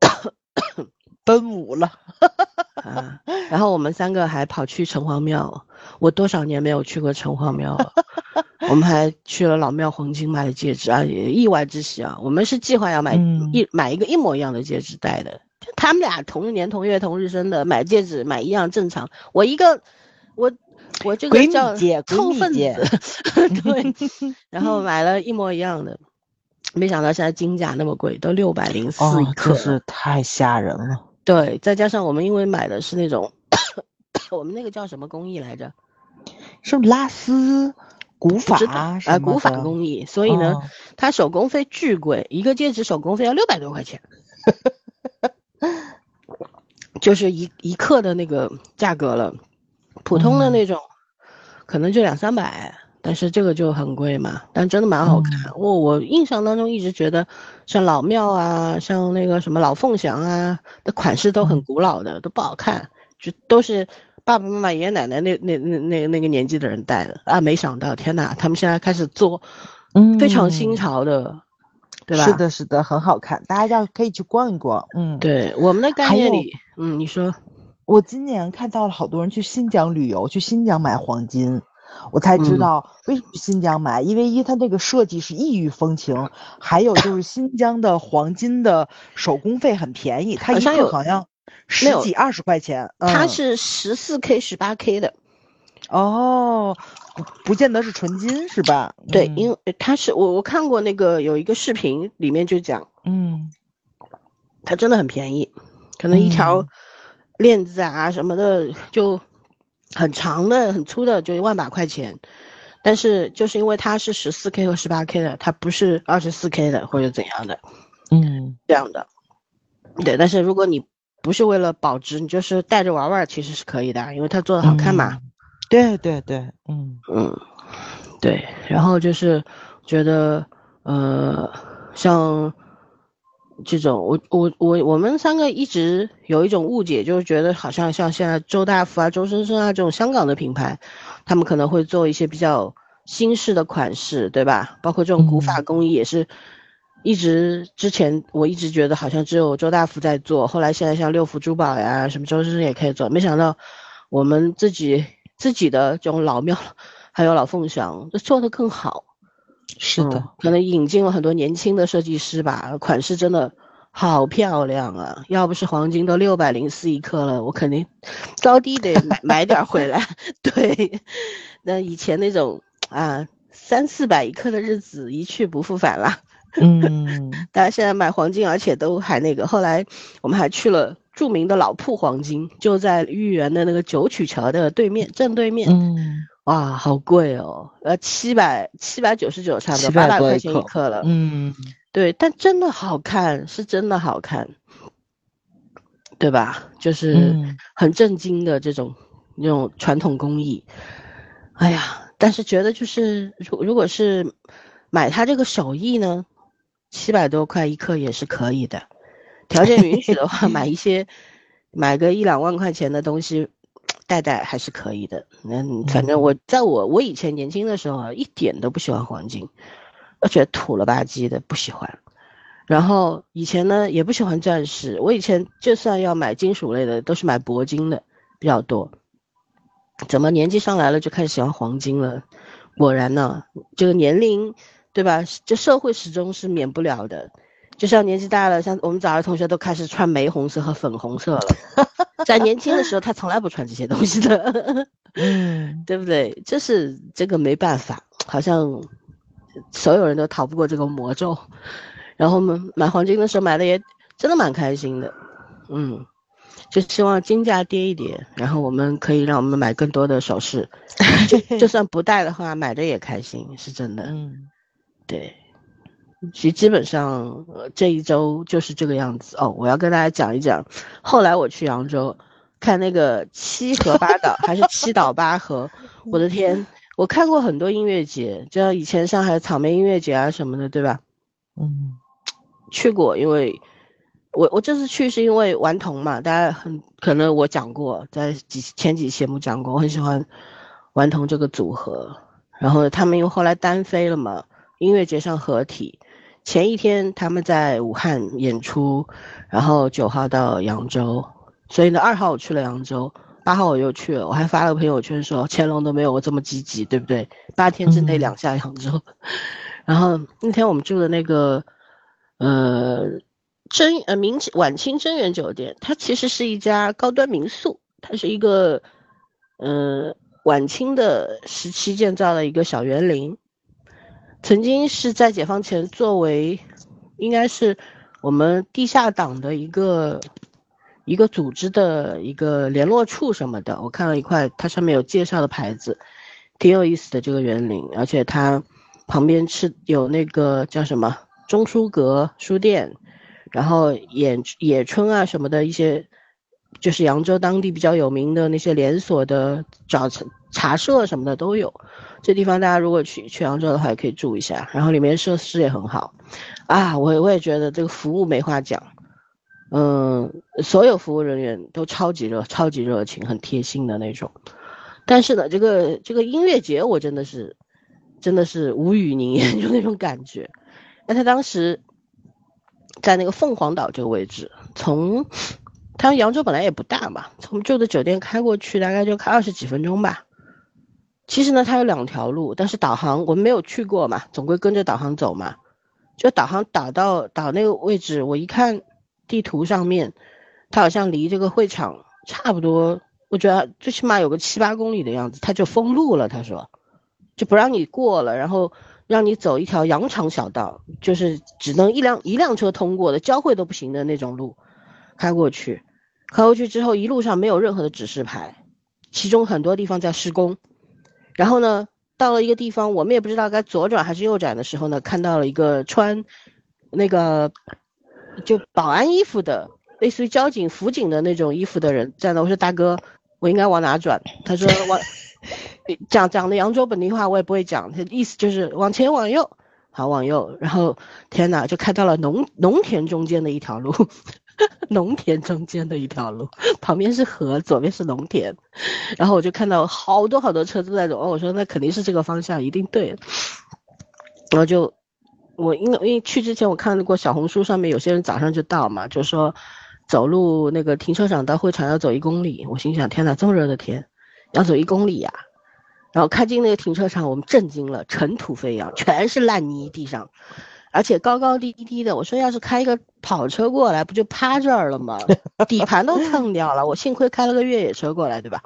奔五了，啊！然后我们三个还跑去城隍庙，我多少年没有去过城隍庙了。我们还去了老庙黄金买了戒指啊，意外之喜啊！我们是计划要买一买一个一模一样的戒指戴的。他们俩同年同月同日生的，买戒指买一样正常。我一个，我我这个叫凑份子，对。然后买了一模一样的，没想到现在金价那么贵，都六百零四一克，是太吓人了。对再加上我们因为买的是那种我们那个叫什么工艺来着？是拉丝古法啊古法工艺。所以呢它手工费巨贵一个戒指手工费要六百多块钱。就是一一克的那个价格了普通的那种可能就两三百但是这个就很贵嘛。但真的蛮好看，我我印象当中一直觉得像老庙啊，像那个什么老凤祥啊的款式都很古老的，都不好看，就都是爸爸妈妈、爷爷奶奶那那那那那个年纪的人戴的啊。没想到，天哪，他们现在开始做，嗯非常新潮的。对吧？是的，是的，很好看，大家要可以去逛一逛。嗯，对，我们的概念里，嗯，你说，我今年看到了好多人去新疆旅游，去新疆买黄金，我才知道为什么新疆买，因为一它那个设计是异域风情，还有就是新疆的黄金的手工费很便宜，它一克好像十几二十块钱，它是十四 K 十八 K 的。哦，不不见得是纯金是吧？对，因为它是我我看过那个有一个视频，里面就讲，嗯，它真的很便宜，可能一条链子啊什么的就很长的、很粗的，就一万把块钱。但是就是因为它是十四 K 和十八 K 的，它不是二十四 K 的或者怎样的，嗯，这样的。对，但是如果你不是为了保值，你就是带着玩玩，其实是可以的，因为它做的好看嘛。对对对，嗯嗯，对，然后就是觉得，呃，像这种，我我我我们三个一直有一种误解，就是觉得好像像现在周大福啊、周生生啊这种香港的品牌，他们可能会做一些比较新式的款式，对吧？包括这种古法工艺也是，一直之前我一直觉得好像只有周大福在做，后来现在像六福珠宝呀，什么周生生也可以做，没想到我们自己。自己的这种老庙，还有老凤祥，做得更好。是的，可能引进了很多年轻的设计师吧，款式真的好漂亮啊！要不是黄金都六百零四一克了，我肯定高低得买买点回来。对，那以前那种啊三四百一克的日子一去不复返了。嗯，大家现在买黄金，而且都还那个。后来我们还去了。著名的老铺黄金就在豫园的那个九曲桥的对面，正对面。嗯，哇，好贵哦，呃，七百七百九十九，差不多八百块钱一克了。嗯，对，但真的好看，是真的好看，对吧？就是很震惊的这种那种传统工艺。哎呀，但是觉得就是如如果是买它这个手艺呢，七百多块一克也是可以的。条件允许的话，买一些，买个一两万块钱的东西，戴戴还是可以的。那，反正我在我我以前年轻的时候啊，一点都不喜欢黄金，我觉得土了吧唧的，不喜欢。然后以前呢，也不喜欢钻石。我以前就算要买金属类的，都是买铂金的比较多。怎么年纪上来了就开始喜欢黄金了？果然呢，这个年龄，对吧？这社会始终是免不了的。就像年纪大了，像我们早儿同学都开始穿玫红色和粉红色了。在年轻的时候，他从来不穿这些东西的，嗯，对不对？这是这个没办法，好像所有人都逃不过这个魔咒。然后我们买黄金的时候买的也真的蛮开心的，嗯，就希望金价跌一跌，然后我们可以让我们买更多的首饰，就就算不戴的话，买的也开心，是真的，嗯，对。其实基本上，这一周就是这个样子哦。我要跟大家讲一讲，后来我去扬州，看那个七和八岛还是七岛八和，我的天！我看过很多音乐节，就像以前上海草莓音乐节啊什么的，对吧？嗯，去过，因为我我这次去是因为顽童嘛，大家很可能我讲过，在几前几期节目讲过，我很喜欢顽童这个组合，然后他们又后来单飞了嘛，音乐节上合体。前一天他们在武汉演出，然后九号到扬州，所以呢二号我去了扬州，八号我又去了，我还发了个朋友圈说乾隆都没有我这么积极，对不对？八天之内两下扬州，然后那天我们住的那个，呃，真呃明晚清真源酒店，它其实是一家高端民宿，它是一个，呃晚清的时期建造的一个小园林。曾经是在解放前作为，应该是我们地下党的一个一个组织的一个联络处什么的。我看了一块，它上面有介绍的牌子，挺有意思的这个园林，而且它旁边是有那个叫什么中书阁书店，然后野野春啊什么的一些就是扬州当地比较有名的那些连锁的早茶茶社什么的都有。这地方大家如果去去扬州的话，也可以住一下。然后里面设施也很好，啊，我我也觉得这个服务没话讲，嗯，所有服务人员都超级热、超级热情、很贴心的那种。但是呢，这个这个音乐节我真的是真的是无语凝噎，就那种感觉。那他当时在那个凤凰岛这个位置，从他扬州本来也不大嘛，从住的酒店开过去大概就开二十几分钟吧。其实呢，它有两条路，但是导航我们没有去过嘛，总归跟着导航走嘛。就导航导到导那个位置，我一看地图上面，它好像离这个会场差不多，我觉得最起码有个七八公里的样子，它就封路了。他说，就不让你过了，然后让你走一条羊肠小道，就是只能一辆一辆车通过的，交汇都不行的那种路，开过去，开过去之后一路上没有任何的指示牌，其中很多地方在施工。然后呢，到了一个地方，我们也不知道该左转还是右转的时候呢，看到了一个穿那个就保安衣服的，类似于交警、辅警的那种衣服的人站那。我说大哥，我应该往哪转？他说往 讲讲的扬州本地话我也不会讲，他意思就是往前往右，好往右。然后天哪，就看到了农农田中间的一条路。农田中间的一条路，旁边是河，左边是农田，然后我就看到好多好多车都在走，我说那肯定是这个方向，一定对。然后就我因为因为去之前我看过小红书上面有些人早上就到嘛，就说走路那个停车场到会场要走一公里，我心想天哪，这么热的天要走一公里呀！然后开进那个停车场，我们震惊了，尘土飞扬，全是烂泥地上。而且高高低低的，我说要是开一个跑车过来，不就趴这儿了吗？底盘都蹭掉了。我幸亏开了个越野车过来，对吧？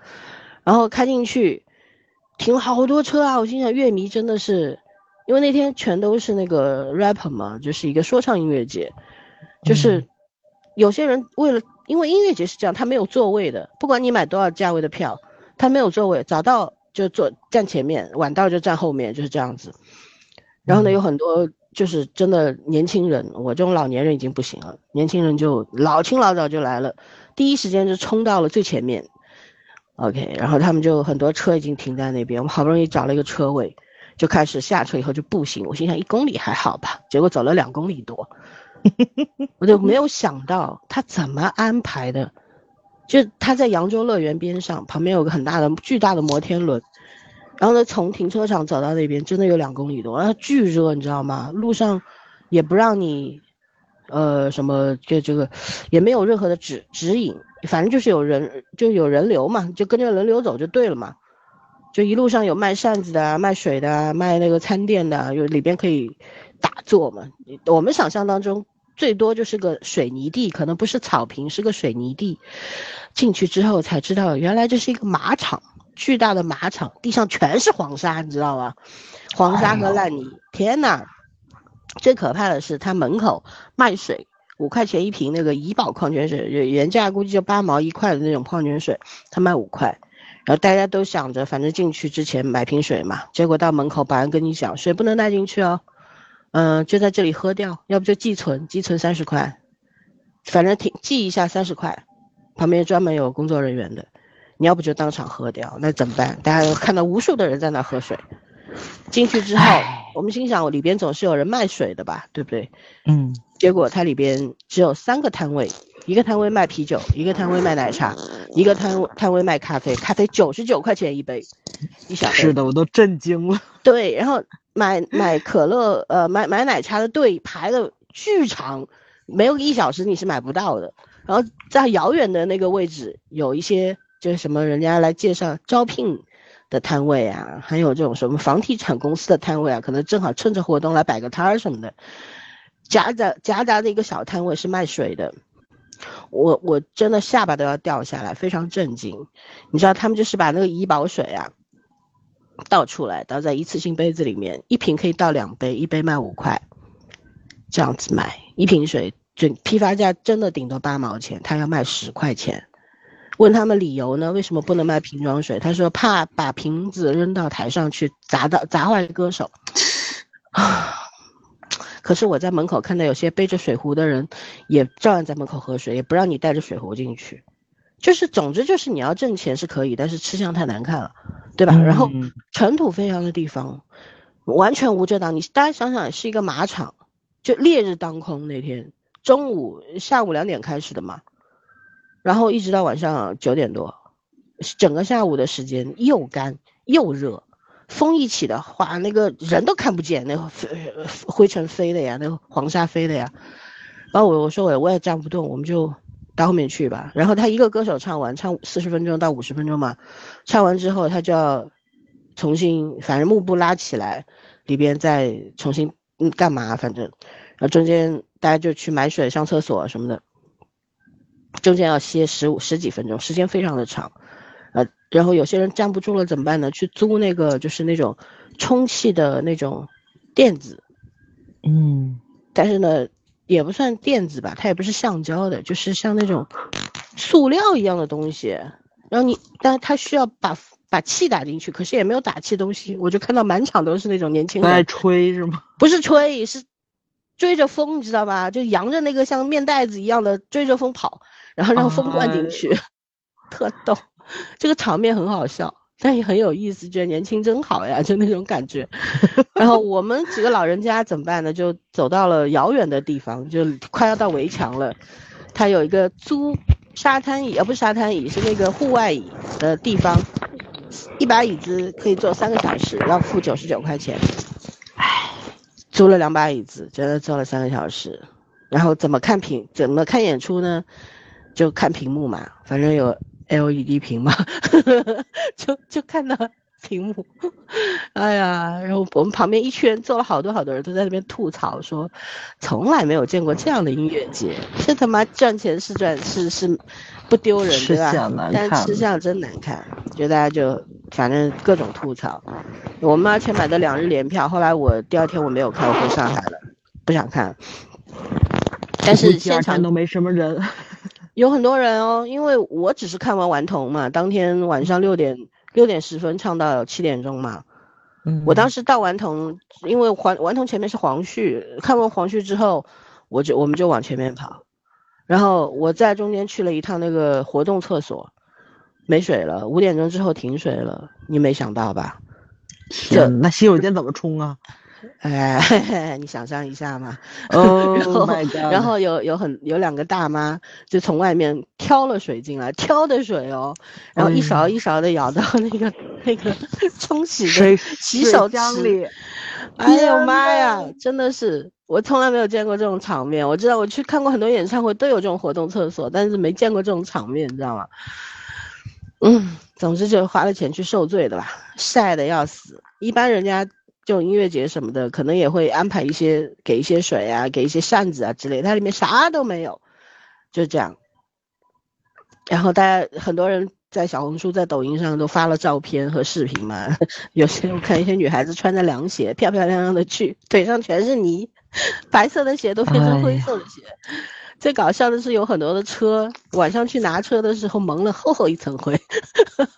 然后开进去，停了好多车啊！我心想，乐迷真的是，因为那天全都是那个 rapper 嘛，就是一个说唱音乐节，就是有些人为了，因为音乐节是这样，他没有座位的，不管你买多少价位的票，他没有座位，早到就坐站前面，晚到就站后面，就是这样子。然后呢，有很多。就是真的年轻人，我这种老年人已经不行了。年轻人就老清老早就来了，第一时间就冲到了最前面。OK，然后他们就很多车已经停在那边，我们好不容易找了一个车位，就开始下车以后就步行。我心想一公里还好吧，结果走了两公里多，我就没有想到他怎么安排的。就他在扬州乐园边上，旁边有个很大的巨大的摩天轮。然后呢，从停车场走到那边，真的有两公里多，然后巨热，你知道吗？路上也不让你，呃，什么这这个，也没有任何的指指引，反正就是有人，就有人流嘛，就跟着人流走就对了嘛。就一路上有卖扇子的、卖水的、卖那个餐店的，有里边可以打坐嘛。我们想象当中最多就是个水泥地，可能不是草坪，是个水泥地。进去之后才知道，原来这是一个马场。巨大的马场，地上全是黄沙，你知道吗？黄沙和烂泥，天哪！最可怕的是，他门口卖水，五块钱一瓶那个怡宝矿泉水，原价估计就八毛一块的那种矿泉水，他卖五块。然后大家都想着，反正进去之前买瓶水嘛。结果到门口，保安跟你讲，水不能带进去哦，嗯，就在这里喝掉，要不就寄存，寄存三十块，反正挺记一下三十块，旁边专门有工作人员的。你要不就当场喝掉，那怎么办？大家看到无数的人在那喝水，进去之后，我们心想里边总是有人卖水的吧，对不对？嗯。结果它里边只有三个摊位，一个摊位卖啤酒，一个摊位卖奶茶，一个摊摊位卖咖啡，咖啡九十九块钱一杯，一小杯。是的，我都震惊了。对，然后买买可乐，呃，买买奶茶的队排的巨长，没有一小时你是买不到的。然后在遥远的那个位置有一些。就是什么人家来介绍招聘的摊位啊，还有这种什么房地产公司的摊位啊，可能正好趁着活动来摆个摊儿什么的。夹杂夹杂的一个小摊位是卖水的，我我真的下巴都要掉下来，非常震惊。你知道他们就是把那个怡宝水啊倒出来，倒在一次性杯子里面，一瓶可以倒两杯，一杯卖五块，这样子卖一瓶水，就批发价真的顶多八毛钱，他要卖十块钱。问他们理由呢？为什么不能卖瓶装水？他说怕把瓶子扔到台上去砸到砸坏歌手。啊！可是我在门口看到有些背着水壶的人，也照样在门口喝水，也不让你带着水壶进去。就是总之就是你要挣钱是可以，但是吃相太难看了，对吧？然后嗯尘土飞扬的地方，完全无遮挡。你大家想想，是一个马场，就烈日当空那天，中午下午两点开始的嘛，然后一直到晚上九点多，整个下午的时间又干又热，风一起的话，那个人都看不见，那个飞灰尘飞的呀，那个黄沙飞的呀。然后我我说我我也站不动，我们就到后面去吧。然后他一个歌手唱完，唱四十分钟到五十分钟嘛，唱完之后他就要重新，反正幕布拉起来，里边再重新嗯干嘛，反正，然后中间大家就去买水、上厕所什么的，中间要歇十五十几分钟，时间非常的长。呃，然后有些人站不住了怎么办呢？去租那个就是那种充气的那种垫子，嗯但是呢，也不算垫子吧，它也不是橡胶的，就是像那种塑料一样的东西。然后你，但是它需要把把气打进去，可是也没有打气东西，我就看到满场都是那种年轻在人，吹是吗？不是吹，是追着风，你知道吧？就扬着那个像面袋子一样的追着风跑，然后让风灌进去，特逗。这个场面很好笑，但也很有意思，觉得年轻真好呀，就那种感觉。然后我们几个老人家怎么办呢？就走到了遥远的地方，就快要到围墙了。他有一个租沙滩椅，呃，不是沙滩椅，是那个户外椅的地方，一把椅子可以坐三个小时，要付九十九块钱。唉，租了两把椅子，真的坐了三个小时。然后怎么看屏？怎么看演出呢？就看屏幕嘛，反正有 LED 屏嘛，就就看到屏幕。哎呀，然后我们旁边一圈坐了好多好多人都在那边吐槽说，从来没有见过这样的音乐节，这他妈赚钱是赚是是不丢人对吧但是吃相真难看，就大家就反正各种吐槽。我们而且买的两日联票，后来我第二天我没有看，我回上海了，不想看。但是现场都没什么人。有很多人哦，因为我只是看完顽童嘛，当天晚上六点六点十分唱到七点钟嘛。嗯我当时到顽童，因为顽顽童前面是黄旭，看完黄旭之后，我就我们就往前面跑，然后我在中间去了一趟那个活动厕所，没水了，五点钟之后停水了，你没想到吧？天，那洗手间怎么冲啊哎，嘿 嘿你想象一下嘛。？Oh 然后有有很有两个大妈就从外面挑了水进来，挑的水哦，然后一勺一勺的舀到那个那个冲洗的洗手池里，哎呦妈呀，真的是我从来没有见过这种场面。我知道我去看过很多演唱会都有这种活动厕所，但是没见过这种场面，你知道吗？嗯，总之就花了钱去受罪的吧，晒的要死。一般人家这种音乐节什么的，可能也会安排一些给一些水啊，给一些扇子啊之类，它里面啥都没有，就这样。然后大家很多人在小红书、在抖音上都发了照片和视频嘛，有些我看一些女孩子穿着凉鞋，漂漂亮亮的去，腿上全是泥，白色的鞋都变成灰色的鞋。最搞笑的是，有很多的车晚上去拿车的时候蒙了厚厚一层灰，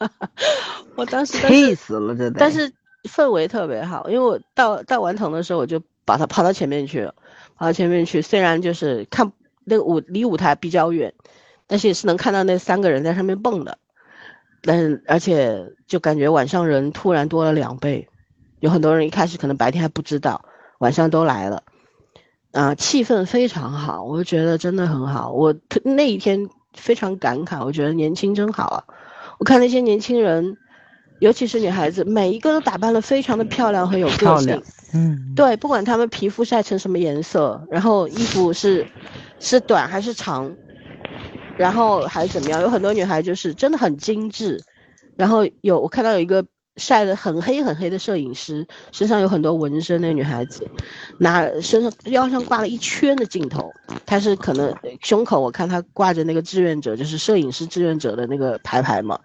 我当时气死了，真的。但是氛围特别好，因为我到到完藤的时候，我就把它跑到前面去了，跑到前面去，虽然就是看那个舞离舞台比较远，但是也是能看到那三个人在上面蹦的，但是而且就感觉晚上人突然多了两倍，有很多人一开始可能白天还不知道，晚上都来了，啊、气氛非常好，我就觉得真的很好，我那一天非常感慨，我觉得年轻真好啊，我看那些年轻人。尤其是女孩子，每一个都打扮得非常的漂亮和有个性漂亮。嗯，对，不管她们皮肤晒成什么颜色，然后衣服是是短还是长，然后还是怎么样，有很多女孩就是真的很精致。然后有我看到有一个晒得很黑很黑的摄影师，身上有很多纹身的女孩子，拿身上腰上挂了一圈的镜头，她是可能胸口我看她挂着那个志愿者，就是摄影师志愿者的那个牌牌嘛，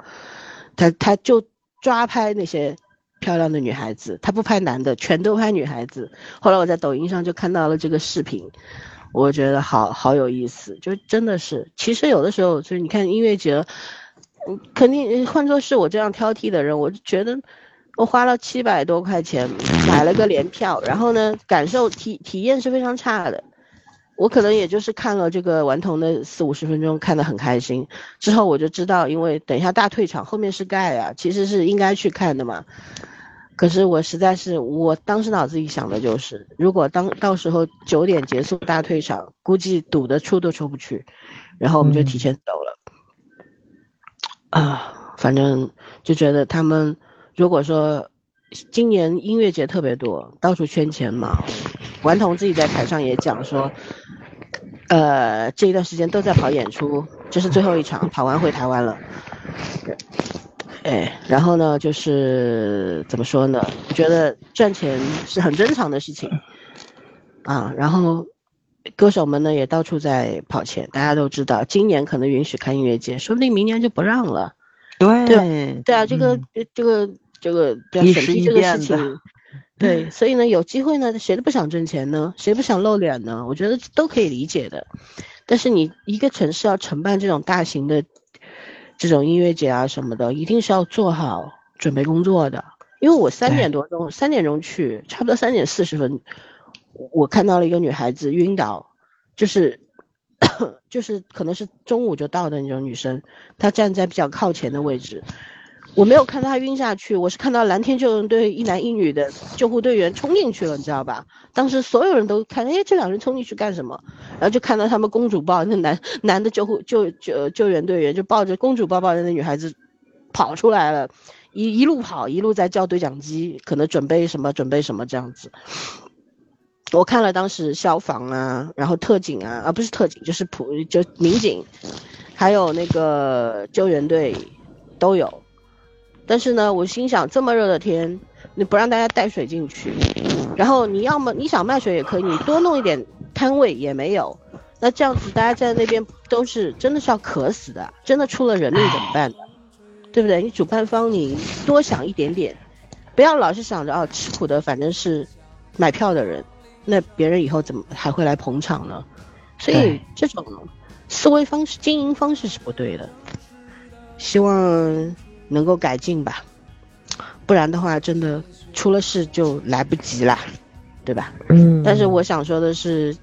她她就抓拍那些漂亮的女孩子，他不拍男的，全都拍女孩子。后来我在抖音上就看到了这个视频，我觉得好好有意思，就真的是，其实有的时候就是你看音乐节，肯定换作是我这样挑剔的人，我就觉得我花了七百多块钱买了个联票，然后呢，感受体体验是非常差的。我可能也就是看了这个顽童的四五十分钟，看得很开心。之后我就知道，因为等一下大退场，后面是盖啊，其实是应该去看的嘛。可是我实在是，我当时脑子里想的就是，如果当到时候九点结束大退场，估计堵得出都出不去，然后我们就提前走了。啊，反正就觉得他们如果说今年音乐节特别多，到处圈钱嘛。顽童自己在台上也讲说，呃，这一段时间都在跑演出，这是最后一场，跑完回台湾了。哎，然后呢，就是怎么说呢？我觉得赚钱是很正常的事情，啊，然后歌手们呢也到处在跑钱，大家都知道，今年可能允许开音乐节，说不定明年就不让了。对对对啊，这个这个这个审批这个事情，对，所以呢，有机会呢，谁都不想挣钱呢？谁不想露脸呢？我觉得都可以理解的，但是你一个城市要承办这种大型的。这种音乐节啊什么的，一定是要做好准备工作的。因为我三点多钟，三点钟去，差不多三点四十分，我看到了一个女孩子晕倒，就是，就是可能是中午就到的那种女生，她站在比较靠前的位置。我没有看到他晕下去，我是看到蓝天救援队一男一女的救护队员冲进去了，你知道吧？当时所有人都看，哎，这两人冲进去干什么？然后就看到他们公主抱那男男的救护救救救援队员就抱着公主抱抱的那女孩子跑出来了，一一路跑一路在叫对讲机，可能准备什么准备什么这样子。我看了当时消防啊，然后特警啊，啊不是特警就是普就民警，还有那个救援队都有。但是呢，我心想这么热的天，你不让大家带水进去，然后你要么你想卖水也可以，你多弄一点摊位也没有，那这样子大家在那边都是真的是要渴死的，真的出了人命怎么办？对不对？你主办方你多想一点点，不要老是想着啊吃苦的反正是买票的人，那别人以后怎么还会来捧场呢？所以这种思维方式、经营方式是不对的，希望。能够改进吧，不然的话，真的出了事就来不及了，对吧？嗯。但是我想说的是，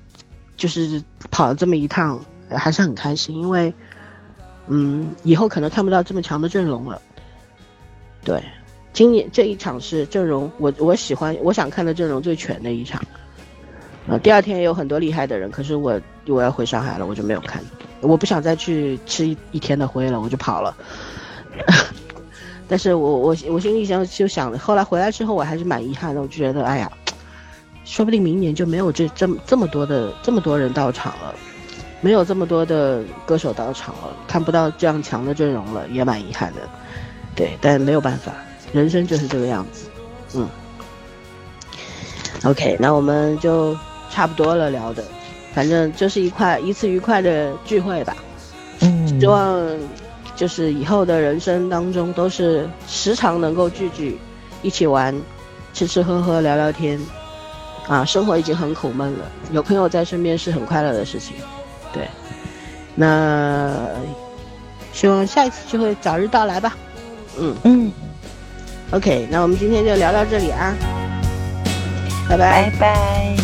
就是跑了这么一趟，还是很开心，因为，嗯，以后可能看不到这么强的阵容了。对，今年这一场是阵容，我我喜欢，我想看的阵容最全的一场。啊，第二天也有很多厉害的人，可是我我要回上海了，我就没有看，我不想再去吃一一天的灰了，我就跑了。但是我我我心里想就想，后来回来之后我还是蛮遗憾的，我就觉得哎呀，说不定明年就没有这这么这么多的这么多人到场了，没有这么多的歌手到场了，看不到这样强的阵容了，也蛮遗憾的。对，但没有办法，人生就是这个样子。嗯，OK，那我们就差不多了聊的，反正就是一块一次愉快的聚会吧。嗯，希望。就是以后的人生当中，都是时常能够聚聚，一起玩，吃吃喝喝聊聊天，啊，生活已经很苦闷了，有朋友在身边是很快乐的事情，对，那希望下一次聚会早日到来吧，嗯嗯，OK，那我们今天就聊到这里啊，拜拜。拜拜。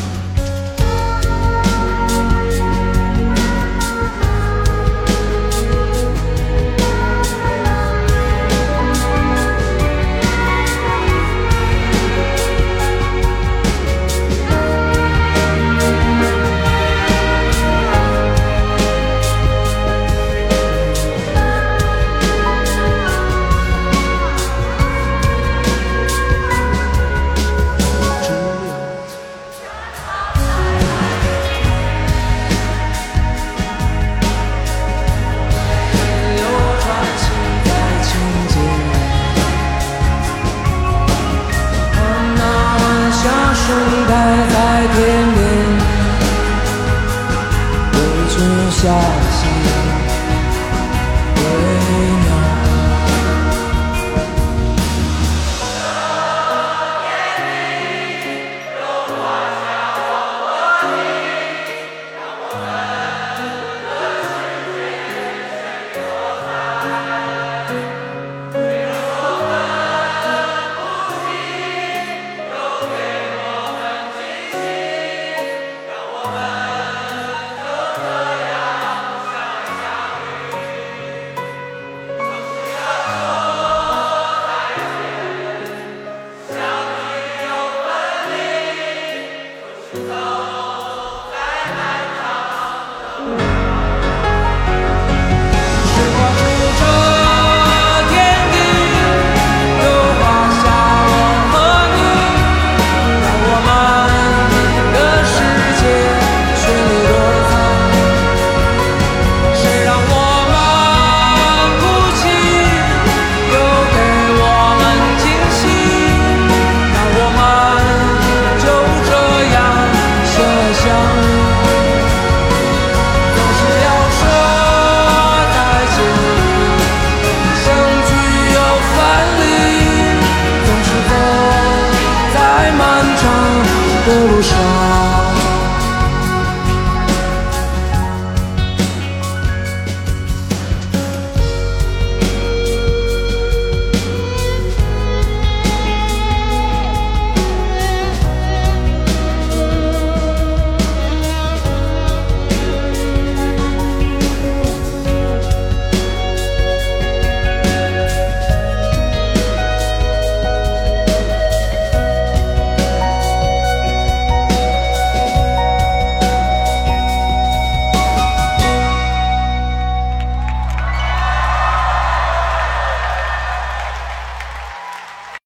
开在天